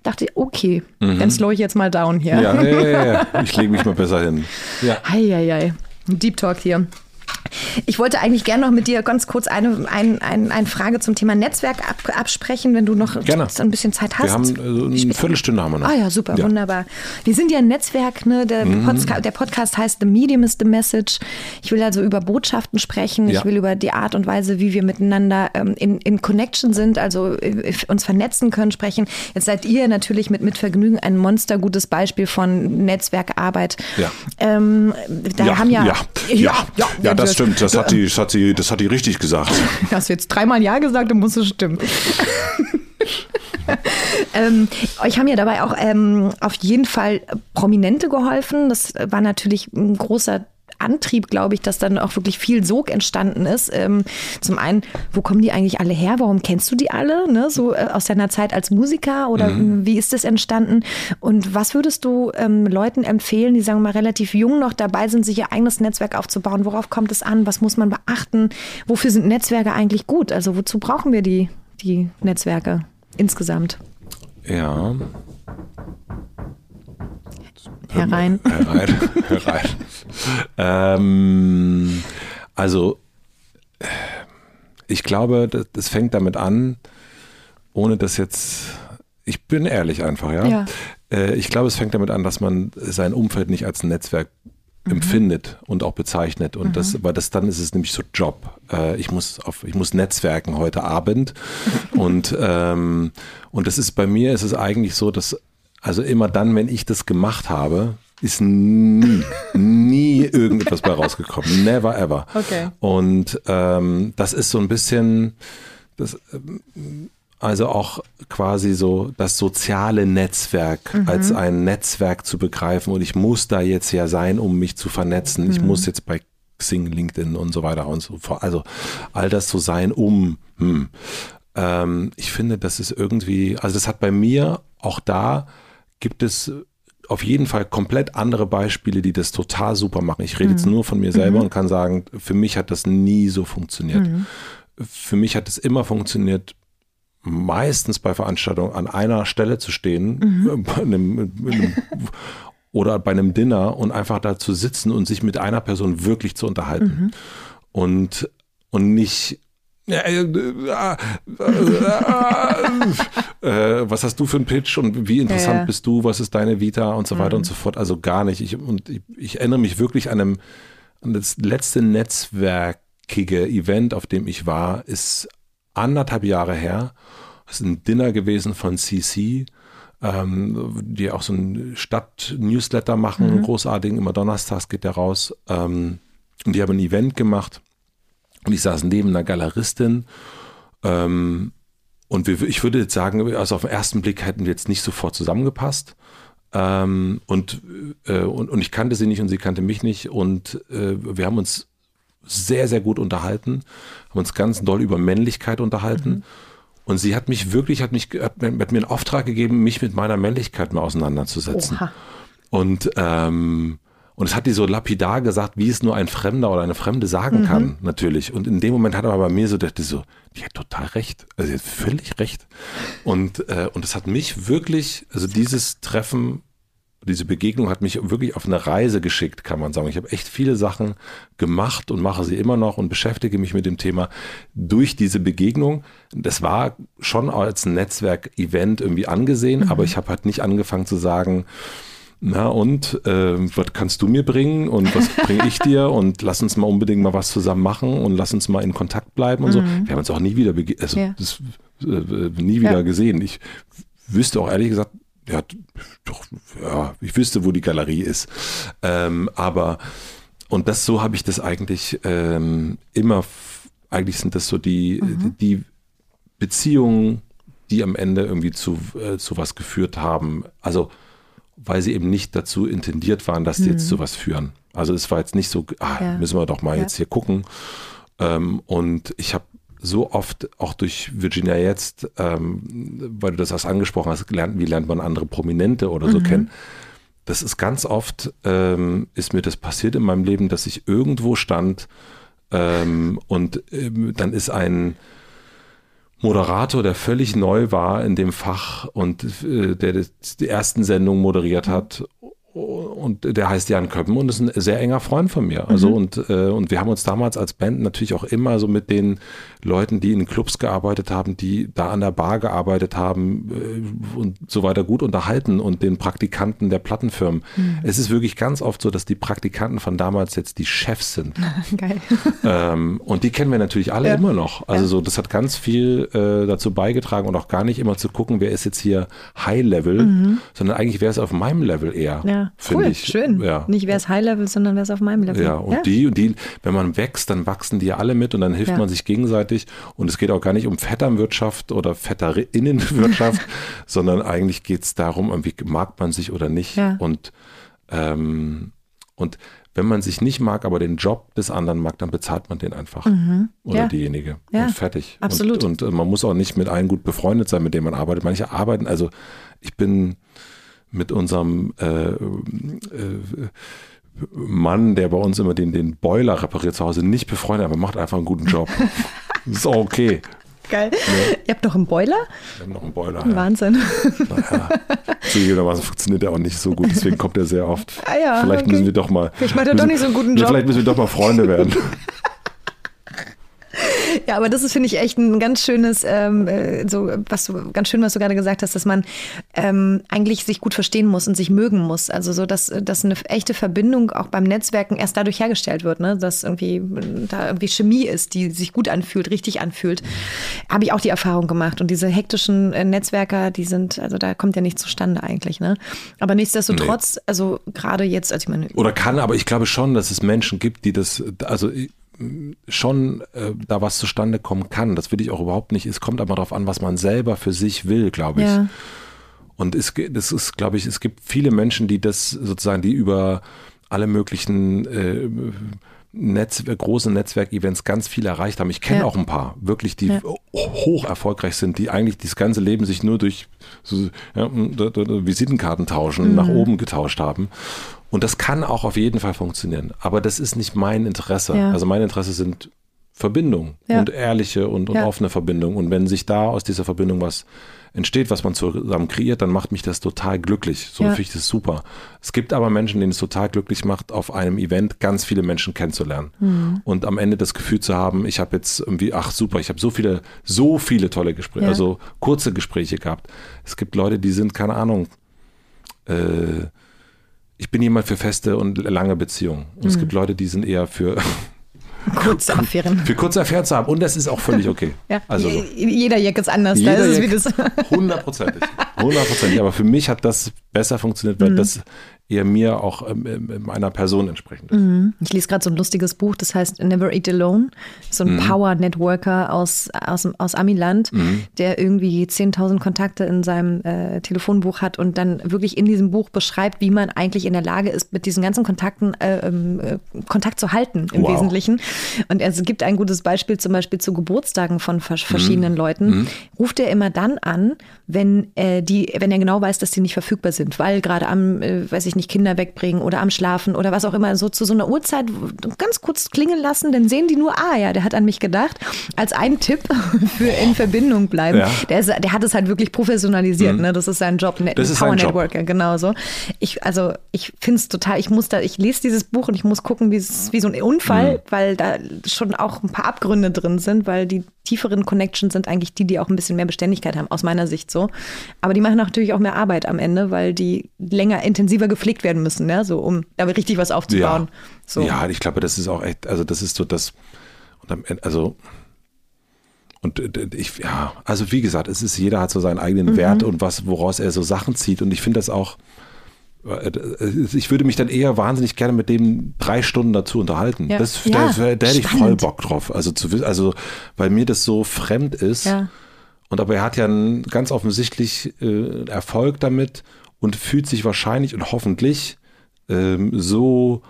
Dachte, ich, okay, dann slow ich jetzt mal down hier. Mhm. Ja, ja, ja, ja. Ich lege mich mal besser hin. Ja. Heieiei. Ein Deep Talk hier. Ich wollte eigentlich gerne noch mit dir ganz kurz eine, ein, ein, eine Frage zum Thema Netzwerk ab, absprechen, wenn du noch Gerne. ein bisschen Zeit hast. Wir haben äh, eine Viertelstunde haben wir noch. Ah ja, super, Ja. Mhm. wunderbar. Wir sind ja ein Netzwerk, ne? Der, Podca der Podcast heißt The Medium is the Message. Ich will also über Botschaften sprechen. Ja. Ich will über die Art und Weise, wie wir miteinander ähm, in, in Connection sind, also äh, uns vernetzen können, sprechen. Jetzt seid ihr natürlich mit, mit Vergnügen ein monstergutes Beispiel von Netzwerkarbeit. Ja. Ähm, da haben ja, ja, ja, ja, das stimmt. Das hat die, das hat die, das hat die richtig gesagt. Hast du jetzt dreimal Ja gesagt, dann muss es stimmen. ähm, euch haben ja dabei auch ähm, auf jeden Fall Prominente geholfen. Das war natürlich ein großer Antrieb, glaube ich, dass dann auch wirklich viel Sog entstanden ist. Ähm, zum einen, wo kommen die eigentlich alle her? Warum kennst du die alle? Ne? So äh, aus deiner Zeit als Musiker oder mhm. wie ist das entstanden? Und was würdest du ähm, Leuten empfehlen, die sagen wir mal relativ jung noch dabei sind, sich ihr eigenes Netzwerk aufzubauen? Worauf kommt es an? Was muss man beachten? Wofür sind Netzwerke eigentlich gut? Also wozu brauchen wir die, die Netzwerke insgesamt? Ja. Herein. Herein. Herein. Ähm, also, ich glaube, das, das, fängt damit an, ohne dass jetzt, ich bin ehrlich einfach, ja. ja. Äh, ich glaube, es fängt damit an, dass man sein Umfeld nicht als ein Netzwerk mhm. empfindet und auch bezeichnet. Und mhm. das, weil das dann ist es nämlich so Job. Äh, ich muss auf, ich muss netzwerken heute Abend. und, ähm, und das ist bei mir ist es eigentlich so, dass also immer dann, wenn ich das gemacht habe, ist nie, nie irgendetwas bei rausgekommen. Never ever. Okay. Und ähm, das ist so ein bisschen, das, ähm, also auch quasi so das soziale Netzwerk mhm. als ein Netzwerk zu begreifen. Und ich muss da jetzt ja sein, um mich zu vernetzen. Mhm. Ich muss jetzt bei Xing, LinkedIn und so weiter und so fort. Also all das zu sein, um. Hm. Ähm, ich finde, das ist irgendwie, also das hat bei mir auch da gibt es auf jeden Fall komplett andere Beispiele, die das total super machen. Ich rede mhm. jetzt nur von mir selber mhm. und kann sagen, für mich hat das nie so funktioniert. Mhm. Für mich hat es immer funktioniert, meistens bei Veranstaltungen an einer Stelle zu stehen mhm. bei einem, einem, oder bei einem Dinner und einfach da zu sitzen und sich mit einer Person wirklich zu unterhalten. Mhm. Und, und nicht was hast du für einen Pitch und wie interessant ja, ja. bist du, was ist deine Vita und so weiter mhm. und so fort. Also gar nicht. Ich, und ich, ich, erinnere mich wirklich an, einem, an das letzte netzwerkige Event, auf dem ich war, ist anderthalb Jahre her. Das ist ein Dinner gewesen von CC, ähm, die auch so ein Stadt-Newsletter machen, mhm. großartig, immer donnerstags geht der raus. Ähm, und die haben ein Event gemacht und ich saß neben einer Galeristin. Ähm, und wir, ich würde jetzt sagen, also auf den ersten Blick hätten wir jetzt nicht sofort zusammengepasst. Ähm, und, äh, und, und ich kannte sie nicht und sie kannte mich nicht. Und äh, wir haben uns sehr, sehr gut unterhalten, haben uns ganz doll über Männlichkeit unterhalten. Mhm. Und sie hat mich wirklich, hat mich, hat, hat, mir einen Auftrag gegeben, mich mit meiner Männlichkeit mal auseinanderzusetzen. Oha. Und ähm, und es hat die so lapidar gesagt, wie es nur ein Fremder oder eine Fremde sagen mhm. kann, natürlich. Und in dem Moment hat er aber bei mir so, dachte so, die hat total recht. Also sie hat völlig recht. Und, äh, und es hat mich wirklich, also dieses Treffen, diese Begegnung hat mich wirklich auf eine Reise geschickt, kann man sagen. Ich habe echt viele Sachen gemacht und mache sie immer noch und beschäftige mich mit dem Thema durch diese Begegnung. Das war schon als Netzwerk-Event irgendwie angesehen, mhm. aber ich habe halt nicht angefangen zu sagen, na und, äh, was kannst du mir bringen und was bringe ich dir und lass uns mal unbedingt mal was zusammen machen und lass uns mal in Kontakt bleiben und mhm. so. Wir haben uns auch nie wieder, also ja. das, äh, nie wieder ja. gesehen. Ich wüsste auch ehrlich gesagt, ja, doch, ja, ich wüsste, wo die Galerie ist. Ähm, aber, und das so habe ich das eigentlich ähm, immer, eigentlich sind das so die, mhm. die Beziehungen, die am Ende irgendwie zu, äh, zu was geführt haben. Also, weil sie eben nicht dazu intendiert waren, dass sie mhm. jetzt zu was führen. Also es war jetzt nicht so, ah, ja. müssen wir doch mal ja. jetzt hier gucken. Ähm, und ich habe so oft auch durch Virginia jetzt, ähm, weil du das erst angesprochen hast, gelernt, wie lernt man andere Prominente oder so mhm. kennen. Das ist ganz oft, ähm, ist mir das passiert in meinem Leben, dass ich irgendwo stand ähm, und ähm, dann ist ein Moderator, der völlig neu war in dem Fach und äh, der die ersten Sendungen moderiert hat und der heißt Jan Köppen und ist ein sehr enger Freund von mir. Also mhm. und, äh, und wir haben uns damals als Band natürlich auch immer so mit den Leuten, die in Clubs gearbeitet haben, die da an der Bar gearbeitet haben äh, und so weiter gut unterhalten und den Praktikanten der Plattenfirmen. Mhm. Es ist wirklich ganz oft so, dass die Praktikanten von damals jetzt die Chefs sind. Geil. Ähm, und die kennen wir natürlich alle ja. immer noch. Also ja. so, das hat ganz viel äh, dazu beigetragen und auch gar nicht immer zu gucken, wer ist jetzt hier High Level, mhm. sondern eigentlich wäre es auf meinem Level eher. Ja cool, ich. schön. Ja. Nicht wer ist High Level, sondern wer ist auf meinem Level. Ja, und die und die, wenn man wächst, dann wachsen die ja alle mit und dann hilft man sich gegenseitig. Und es geht auch gar nicht um Vetternwirtschaft oder Vetterinnenwirtschaft, sondern eigentlich geht es darum, irgendwie mag man sich oder nicht. Ja. Und ähm, Und wenn man sich nicht mag, aber den Job des anderen mag, dann bezahlt man den einfach. Mhm. Oder Ja. diejenige. Ja, Und fertig. absolut. Und, und äh, man muss auch nicht mit allen gut befreundet sein, mit denen man arbeitet. Manche arbeiten, also ich bin mit unserem äh, äh, Mann, der bei uns immer den, den Boiler repariert zu Hause, nicht befreundet, aber macht einfach einen guten Job. ist auch okay. Geil. Ihr habt noch einen Boiler? Wir haben noch einen Boiler. Ja. Wahnsinn. Naja, zugegebenermaßen funktioniert der auch nicht so gut, deswegen kommt er sehr oft. Ah ja, vielleicht okay. müssen wir doch mal. Vielleicht macht er doch nicht so einen guten Ja, Job. Vielleicht müssen wir doch mal Freunde werden. Ja, aber das ist, finde ich, echt ein ganz schönes, ähm, äh, so was du, ganz schön, was du gerade gesagt hast, dass man ähm, eigentlich sich gut verstehen muss und sich mögen muss. Also so, dass, dass eine echte Verbindung auch beim Netzwerken erst dadurch hergestellt wird, ne? dass irgendwie da irgendwie Chemie ist, die sich gut anfühlt, richtig anfühlt. Habe ich auch die Erfahrung gemacht. Und diese hektischen äh, Netzwerker, die sind, also da kommt ja nichts zustande eigentlich. Ne? Aber nichtsdestotrotz, also gerade jetzt, also ich meine, Oder kann, aber ich glaube schon, dass es Menschen gibt, die das, also schon äh, da was zustande kommen kann. Das will ich auch überhaupt nicht. Es kommt aber darauf an, was man selber für sich will, glaube ich. ja. Und es, das ist, glaube ich, es gibt viele Menschen, die das sozusagen, die über alle möglichen äh, Netz, große Netzwerkevents ganz viel erreicht haben. Ich kenne Ja. auch ein paar, wirklich, die Ja. hoch erfolgreich sind, die eigentlich das ganze Leben sich nur durch so, ja, Visitenkarten tauschen nach oben getauscht haben. Und das kann auch auf jeden Fall funktionieren. Aber das ist nicht mein Interesse. Ja. Also mein Interesse sind Verbindung Ja. und ehrliche und, und Ja. offene Verbindung. Und wenn sich da aus dieser Verbindung was entsteht, was man zusammen kreiert, dann macht mich das total glücklich. So Ja. finde ich das super. Es gibt aber Menschen, denen es total glücklich macht, auf einem Event ganz viele Menschen kennenzulernen. Mhm. Und am Ende das Gefühl zu haben, ich habe jetzt irgendwie, ach super, ich habe so viele, so viele tolle Gespräche, Ja. also kurze Gespräche gehabt. Es gibt Leute, die sind, keine Ahnung, äh, ich bin jemand für feste und lange Beziehungen. Und es gibt Leute, die sind eher für, kurze Affären. für kurze Affären zu haben. Und das ist auch völlig okay. Ja. Also Je- Jeder Jack ist anders. da jeder ist es wie Jack- das. hundertprozentig. Hundertprozentig. Aber für mich hat das besser funktioniert, Mhm. weil das eher mir auch ähm, ähm, meiner Person entsprechend ist. Mhm. Ich lese gerade so ein lustiges Buch, das heißt Never Eat Alone. So Mhm. ein Power-Networker aus, aus, aus Amiland, Mhm. der irgendwie 10.000 Kontakte in seinem äh, Telefonbuch hat und dann wirklich in diesem Buch beschreibt, wie man eigentlich in der Lage ist, mit diesen ganzen Kontakten äh, ähm, äh, Kontakt zu halten im Wow. Wesentlichen. Und es gibt ein gutes Beispiel zum Beispiel zu Geburtstagen von vers- Mhm. verschiedenen Leuten. Ruft er immer dann an, wenn, äh, die, wenn er genau weiß, dass die nicht verfügbar sind, weil gerade am, äh, weiß ich nicht, Kinder wegbringen oder am Schlafen oder was auch immer, so zu so einer Uhrzeit ganz kurz klingeln lassen, dann sehen die nur, ah ja, der hat an mich gedacht. Als ein Tipp für in Verbindung bleiben. Ja. Der, ist, der hat es halt wirklich professionalisiert, ne? Das ist sein Job, ne? Das ist Power. Networker, genau so. Ich, also ich finde es total, ich muss da, ich lese dieses Buch und ich muss gucken, wie es wie so ein Unfall, Mhm. weil da schon auch ein paar Abgründe drin sind, weil die tieferen Connections sind eigentlich die, die auch ein bisschen mehr Beständigkeit haben, aus meiner Sicht so. Aber die machen natürlich auch mehr Arbeit am Ende, weil die länger, intensiver gepflegt werden müssen, ne? so um da richtig was aufzubauen. Ja. So. ja, ich glaube, das ist auch echt, also das ist so das, und am Ende, also, und äh, ich, ja, also wie gesagt, es ist, jeder hat so seinen eigenen Mhm. Wert und was, woraus er so Sachen zieht. Und ich finde das auch, ich würde mich dann eher wahnsinnig gerne mit dem drei Stunden dazu unterhalten. Ja. Das, Ja, da, da hätte ich voll. Bock drauf. Also zu also, weil mir das so fremd ist. Ja. Und aber er hat ja einen ganz offensichtlich äh, Erfolg damit und fühlt sich wahrscheinlich und hoffentlich ähm, so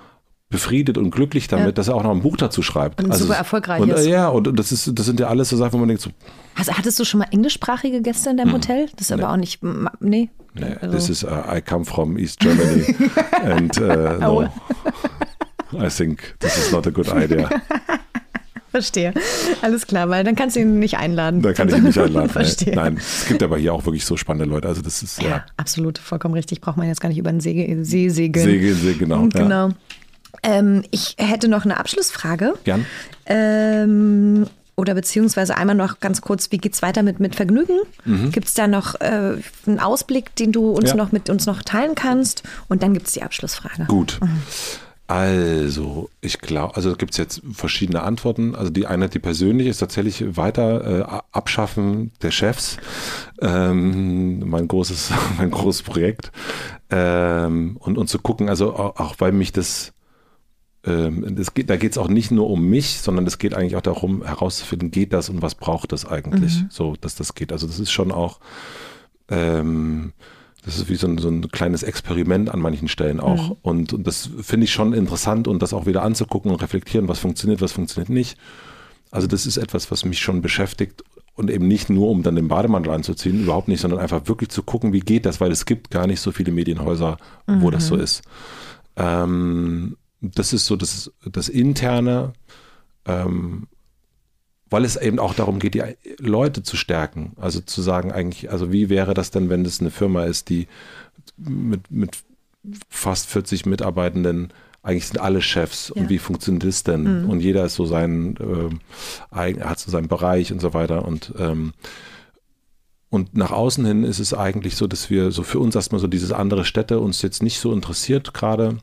befriedet und glücklich damit, Ja. dass er auch noch ein Buch dazu schreibt. Und super erfolgreich und, ist. äh, Ja, und das ist, das sind ja alles so Sachen, wo man denkt so, Also, hattest du schon mal englischsprachige Gäste in deinem Hotel? Das ist aber auch nicht, nee. Nee, Also- this is, uh, I come from East Germany and uh, no, I think this is not a good idea. Verstehe. Alles klar, weil dann kannst du ihn nicht einladen. Da kann ich ihn nicht einladen. Verstehe. Nein, es gibt aber hier auch wirklich so spannende Leute. Also das ist, Ja, ja, absolut, vollkommen richtig. Braucht man jetzt gar nicht über den See, See segeln. Segel, Segel, genau. Ja. Genau. Ähm, ich hätte noch eine Abschlussfrage. Gern. Ähm, oder beziehungsweise einmal noch ganz kurz, wie geht's weiter mit, mit Vergnügen? Gibt es da noch äh, einen Ausblick, den du uns Mhm. Ja. noch mit uns noch teilen kannst? Und dann gibt es die Abschlussfrage. Gut. Also, ich glaube, also gibt es jetzt verschiedene Antworten. Also die eine, die persönliche, ist tatsächlich weiter äh, Abschaffen der Chefs. Ähm, mein großes, mein großes Projekt. Ähm, und, und zu gucken, also auch, auch weil mich das geht, da geht es auch nicht nur um mich, sondern es geht eigentlich auch darum, herauszufinden, geht das und was braucht das eigentlich, so dass das geht. Also das ist schon auch ähm, das ist wie so ein, so ein kleines Experiment an manchen Stellen auch. Mhm. Und, und das finde ich schon interessant und das auch wieder anzugucken und reflektieren, was funktioniert, was funktioniert nicht. Also das ist etwas, was mich schon beschäftigt und eben nicht nur, um dann den Bademantel anzuziehen, überhaupt nicht, sondern einfach wirklich zu gucken, wie geht das, weil es gibt gar nicht so viele Medienhäuser, wo mhm. das so ist. Ähm, das ist so das, das Interne, ähm, weil es eben auch darum geht, die Leute zu stärken. Also zu sagen eigentlich, also wie wäre das denn, wenn das eine Firma ist, die mit, mit fast 40 Mitarbeitenden eigentlich sind alle Chefs ja. und wie funktioniert das denn? Mhm. Und jeder ist so sein, äh, hat so seinen Bereich und so weiter und ähm, und nach außen hin ist es eigentlich so, dass wir so für uns erstmal so dieses andere Städte uns jetzt nicht so interessiert gerade.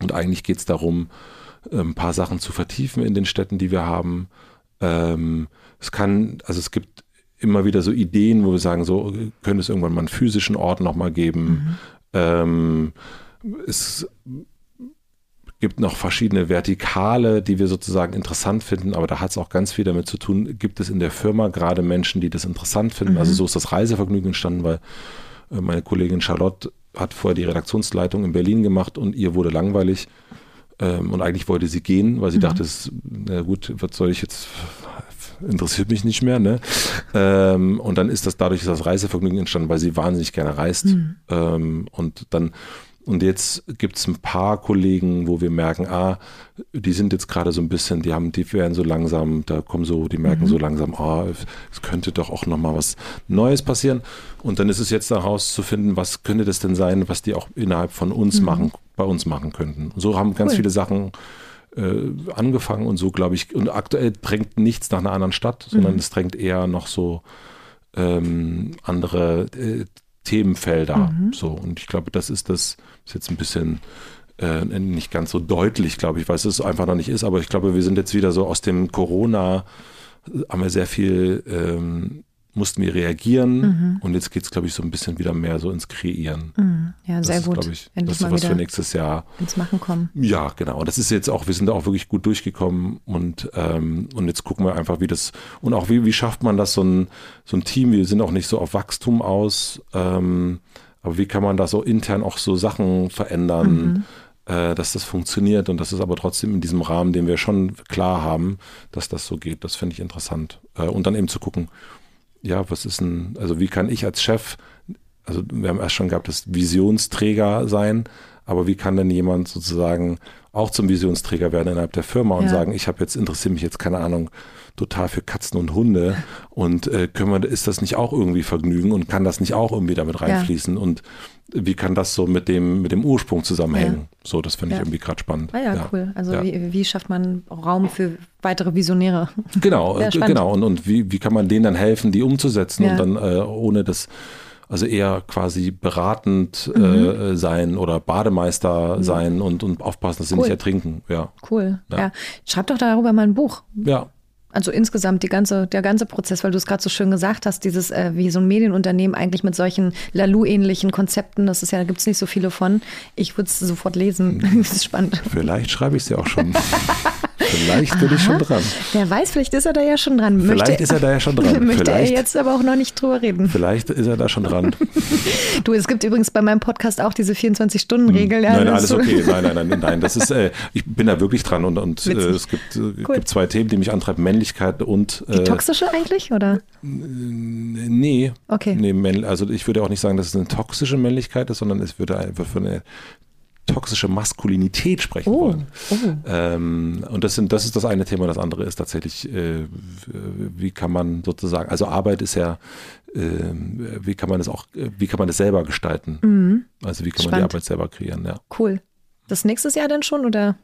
Und eigentlich geht es darum, ein paar Sachen zu vertiefen in den Städten, die wir haben. Ähm, es kann, also es gibt immer wieder so Ideen, wo wir sagen, so könnte es irgendwann mal einen physischen Ort nochmal geben. Mhm. Ähm, es gibt noch verschiedene Vertikale, die wir sozusagen interessant finden, aber da hat es auch ganz viel damit zu tun, gibt es in der Firma gerade Menschen, die das interessant finden. Mhm. Also so ist das Reisevergnügen entstanden, weil äh, meine Kollegin Charlotte hat vorher die Redaktionsleitung in Berlin gemacht und ihr wurde langweilig. Ähm, und eigentlich wollte sie gehen, weil sie mhm. dachte, na gut, was soll ich jetzt, interessiert mich nicht mehr. Ne? Ähm, und dann ist das dadurch das Reisevergnügen entstanden, weil sie wahnsinnig gerne reist. Mhm. Ähm, und dann und jetzt gibt es ein paar Kollegen, wo wir merken, ah, die sind jetzt gerade so ein bisschen, die haben, die werden so langsam, da kommen so, die merken mhm. so langsam, ah, es könnte doch auch nochmal was Neues passieren. Und dann ist es jetzt herauszufinden, was könnte das denn sein, was die auch innerhalb von uns mhm. machen, bei uns machen könnten. Und so haben ganz cool. viele Sachen äh, angefangen und so, glaube ich, und aktuell drängt nichts nach einer anderen Stadt, sondern mhm. es drängt eher noch so ähm, andere äh, Themenfelder. Mhm. So, und ich glaube, das ist das, ist jetzt ein bisschen äh, nicht ganz so deutlich, glaube ich, weil es einfach noch nicht ist, aber ich glaube, wir sind jetzt wieder so aus dem Corona, äh, haben wir sehr viel ähm, mussten wir reagieren mhm. und jetzt geht es, glaube ich, so ein bisschen wieder mehr so ins Kreieren. Mhm. Ja, sehr das ist, gut. Ich, das ist was für nächstes Jahr. Ins Machen kommen. Ja, genau. Und das ist jetzt auch, wir sind da auch wirklich gut durchgekommen und, ähm, und jetzt gucken wir einfach, wie das, und auch wie, wie schafft man das, so ein, so ein Team, wir sind auch nicht so auf Wachstum aus, ähm, aber wie kann man da so intern auch so Sachen verändern? Mhm. Äh, dass das funktioniert und das ist aber trotzdem in diesem Rahmen, den wir schon klar haben, dass das so geht. Das finde ich interessant. Äh, und dann eben zu gucken, ja, was ist ein, also wie kann ich als Chef, also wir haben erst schon gehabt, das Visionsträger sein, aber wie kann denn jemand sozusagen auch zum Visionsträger werden innerhalb der Firma und ja. sagen, ich habe jetzt, interessiere mich jetzt, keine Ahnung, total für Katzen und Hunde und äh, können wir, ist das nicht auch irgendwie Vergnügen und kann das nicht auch irgendwie damit reinfließen ja. und wie kann das so mit dem, mit dem Ursprung zusammenhängen? Ja. So, das finde ich irgendwie gerade spannend. Ah ja, cool. Also wie, wie, schafft man Raum für weitere Visionäre? Genau, genau. Und, und wie, wie kann man denen dann helfen, die umzusetzen und dann äh, ohne das also eher quasi beratend mhm. äh, sein oder Bademeister mhm. sein und, und aufpassen, dass sie cool. nicht ertrinken. Ja. Cool. Ja. ja. Schreib doch darüber mal ein Buch. Ja. Also insgesamt die ganze, der ganze Prozess, weil du es gerade so schön gesagt hast, dieses, äh, wie so ein Medienunternehmen eigentlich mit solchen Lalu-ähnlichen Konzepten, das ist ja, da gibt es nicht so viele von. Ich würde es sofort lesen. das ist spannend. Vielleicht schreibe ich es ja auch schon. Vielleicht bin Aha. ich schon dran. Wer weiß, vielleicht ist er da ja schon dran. Möchte, vielleicht ist er da ja schon dran. Möchte vielleicht, er jetzt aber auch noch nicht drüber reden. Vielleicht ist er da schon dran. du, es gibt übrigens bei meinem Podcast auch diese 24-Stunden-Regel. Hm. Nein, alles okay. Nein, nein, nein, nein. Das ist, äh, ich bin da wirklich dran und, und äh, es gibt, äh, cool. gibt zwei Themen, die mich antreiben: Männlichkeit und. Die äh, toxische eigentlich, oder? Nee. Okay. Nee, also ich würde auch nicht sagen, dass es eine toxische Männlichkeit ist, sondern es würde einfach für eine toxische Maskulinität sprechen oh, wollen. Oh. Ähm, und das, sind, das ist das eine Thema. Das andere ist tatsächlich, äh, wie kann man sozusagen, also Arbeit ist ja, äh, wie kann man das auch, wie kann man das selber gestalten? Mhm. Also wie kann Spannend. man die Arbeit selber kreieren, ja. Cool. Das nächstes Jahr dann schon oder?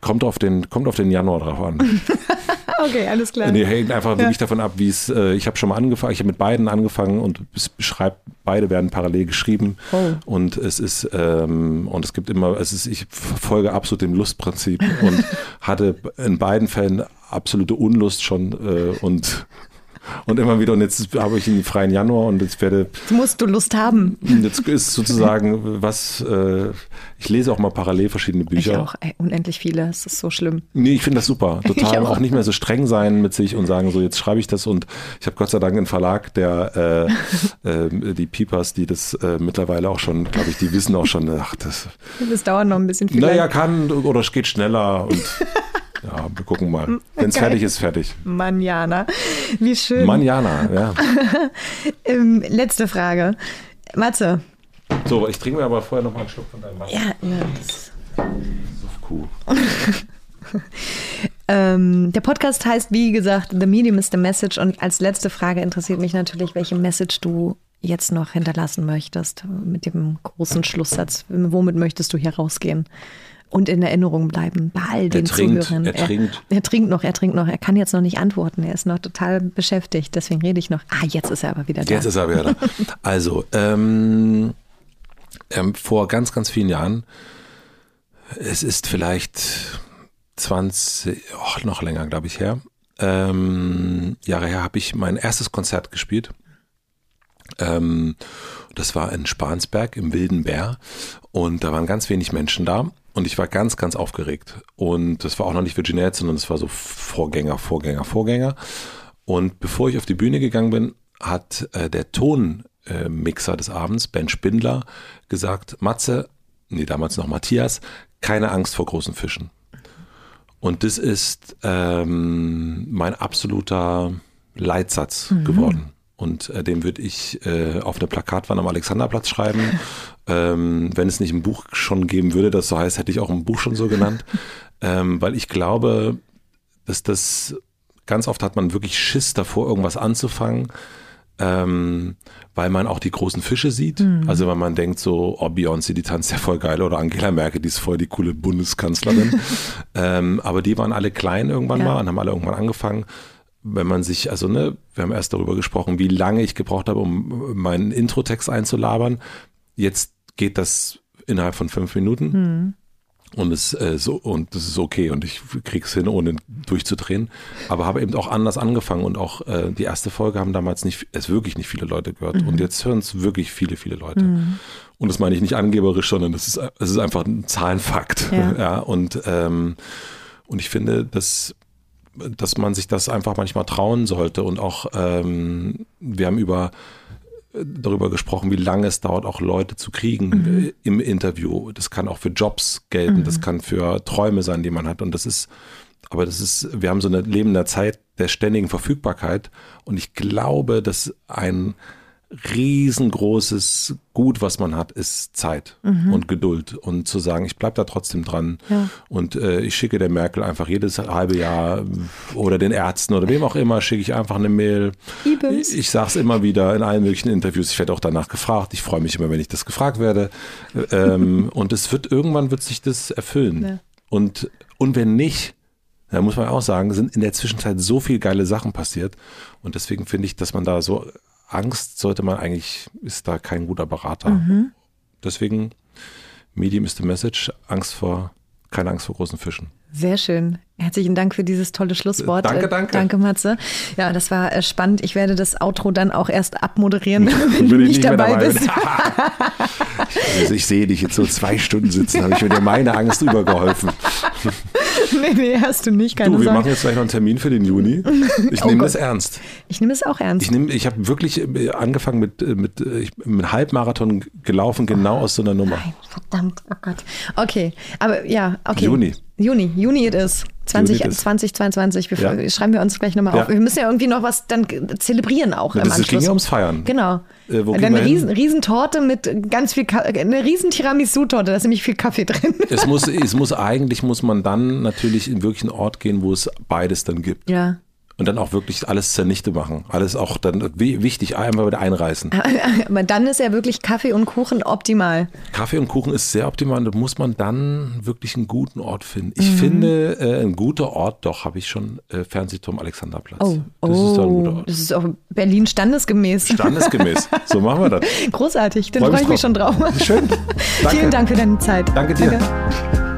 Kommt auf den, kommt auf den Januar drauf an. okay, alles klar. Nee, hängt einfach ja. wirklich davon ab, wie es, äh, ich habe schon mal angefangen, ich habe mit beiden angefangen und es beschreibt, beide werden parallel geschrieben. Oh. Und es ist, ähm, und es gibt immer, es ist, ich folge absolut dem Lustprinzip und hatte in beiden Fällen absolute Unlust schon äh, und und immer wieder. Und jetzt habe ich den freien Januar und jetzt werde. Jetzt musst du Lust haben. Jetzt ist sozusagen was, äh, ich lese auch mal parallel verschiedene Bücher. Ich auch, ey, unendlich viele. Es ist so schlimm. Nee, ich finde das super. Total auch. auch. nicht mehr so streng sein mit sich und sagen, so jetzt schreibe ich das und ich habe Gott sei Dank einen Verlag, der äh, äh, die Peepers, die das äh, mittlerweile auch schon, glaube ich, die wissen auch schon, ach, das. Das dauert noch ein bisschen viel. Naja, kann oder es geht schneller und ja, wir gucken mal. Wenn es fertig ist, fertig. Manjana. Wie schön. Manjana, ja. ähm, letzte Frage. Matze. So, ich trinke mir aber vorher noch mal einen Schluck von deinem Wasser. Ja, ja. Das Kuh. ähm, der Podcast heißt, wie gesagt, The Medium is the Message. Und als letzte Frage interessiert mich natürlich, welche Message du jetzt noch hinterlassen möchtest mit dem großen Schlusssatz. Womit möchtest du hier rausgehen? Und in Erinnerung bleiben bei all den trinkt, Zuhörern. Er, trinkt. Er, er, trinkt noch, er trinkt noch. Er kann jetzt noch nicht antworten. Er ist noch total beschäftigt. Deswegen rede ich noch. Ah, jetzt ist er aber wieder da. Jetzt ist er wieder da. Also, ähm, ähm, vor ganz, ganz vielen Jahren, es ist vielleicht 20, oh, noch länger, glaube ich, her, ähm, Jahre her, habe ich mein erstes Konzert gespielt. Ähm, das war in Spansberg im Wilden Bär und da waren ganz wenig Menschen da und ich war ganz, ganz aufgeregt. Und das war auch noch nicht Virginia, sondern das war so Vorgänger, Vorgänger, Vorgänger. Und bevor ich auf die Bühne gegangen bin, hat äh, der Tonmixer äh, des Abends, Ben Spindler, gesagt, Matze, nee, damals noch Matthias, keine Angst vor großen Fischen. Und das ist ähm, mein absoluter Leitsatz mhm. geworden. Und äh, den würde ich äh, auf eine Plakatwand am Alexanderplatz schreiben. ähm, wenn es nicht ein Buch schon geben würde, das so heißt, hätte ich auch ein Buch schon so genannt. ähm, weil ich glaube, dass das ganz oft hat man wirklich Schiss davor, irgendwas anzufangen. Ähm, weil man auch die großen Fische sieht. Mhm. Also wenn man denkt so, oh Beyoncé, die tanzt ja voll geil oder Angela Merkel, die ist voll die coole Bundeskanzlerin. ähm, aber die waren alle klein irgendwann ja. mal und haben alle irgendwann angefangen wenn man sich, also ne, wir haben erst darüber gesprochen, wie lange ich gebraucht habe, um meinen Introtext einzulabern. Jetzt geht das innerhalb von fünf Minuten. Mhm. Und es äh, so und das ist okay und ich krieg's hin, ohne durchzudrehen. Aber habe eben auch anders angefangen und auch äh, die erste Folge haben damals nicht, es wirklich nicht viele Leute gehört. Mhm. Und jetzt hören es wirklich viele, viele Leute. Mhm. Und das meine ich nicht angeberisch, sondern das ist, es ist einfach ein Zahlenfakt. Ja. ja und, ähm, und ich finde, dass dass man sich das einfach manchmal trauen sollte. Und auch, ähm, wir haben über darüber gesprochen, wie lange es dauert, auch Leute zu kriegen mhm. im Interview. Das kann auch für Jobs gelten, mhm. das kann für Träume sein, die man hat. Und das ist, aber das ist, wir haben so eine lebende Zeit der ständigen Verfügbarkeit. Und ich glaube, dass ein riesengroßes Gut, was man hat, ist Zeit mhm. und Geduld und zu sagen, ich bleibe da trotzdem dran ja. und äh, ich schicke der Merkel einfach jedes halbe Jahr oder den Ärzten oder wem auch immer, schicke ich einfach eine Mail. Ich, ich sage es immer wieder in allen möglichen Interviews, ich werde auch danach gefragt, ich freue mich immer, wenn ich das gefragt werde ähm, und es wird, irgendwann wird sich das erfüllen ja. und, und wenn nicht, da muss man auch sagen, sind in der Zwischenzeit so viele geile Sachen passiert und deswegen finde ich, dass man da so Angst sollte man eigentlich, ist da kein guter Berater. Mhm. Deswegen, Medium is the message, Angst vor, keine Angst vor großen Fischen. Sehr schön. Herzlichen Dank für dieses tolle Schlusswort. Danke, danke. Danke, Matze. Ja, das war äh, spannend. Ich werde das Outro dann auch erst abmoderieren, wenn du nicht, nicht dabei, dabei bist. also ich sehe dich jetzt so zwei Stunden sitzen, habe ich mir meine Angst übergeholfen. nee, nee, hast du nicht. Keine du, wir Sorge. machen jetzt gleich noch einen Termin für den Juni. Ich oh nehme das ernst. Ich nehme es auch ernst. Ich, nehm, ich habe wirklich äh, angefangen mit, äh, mit, äh, mit Halbmarathon gelaufen, genau oh, aus so einer Nummer. Nein, verdammt, oh Gott. Okay, aber ja, okay. Juni. Juni, Juni it is. 20, 2022. Wir ja. schreiben wir uns gleich nochmal ja. auf. Wir müssen ja irgendwie noch was dann zelebrieren auch ja, im das Anschluss. ging ja ums Feiern. Genau. Äh, wo dann eine riesen, Riesentorte mit ganz viel, eine riesen Tiramisu-Torte, da ist nämlich viel Kaffee drin. Es muss, es muss eigentlich, muss man dann natürlich in wirklich einen Ort gehen, wo es beides dann gibt. Ja und dann auch wirklich alles zernichte machen. Alles auch dann wichtig, einmal wieder einreißen. Aber dann ist ja wirklich Kaffee und Kuchen optimal. Kaffee und Kuchen ist sehr optimal. Da muss man dann wirklich einen guten Ort finden. Ich mhm. finde, äh, ein guter Ort, doch, habe ich schon äh, Fernsehturm Alexanderplatz. Oh, das oh, ist doch ein guter Ort. Das ist auch Berlin standesgemäß. Standesgemäß. So machen wir das. Großartig, dann freue ich mich schon drauf. Schön. Danke. Vielen Dank für deine Zeit. Danke dir. Danke.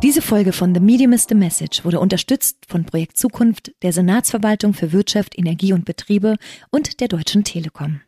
Diese Folge von The Medium is the Message wurde unterstützt von Projekt Zukunft, der Senatsverwaltung für Wirtschaft, Energie und Betriebe und der Deutschen Telekom.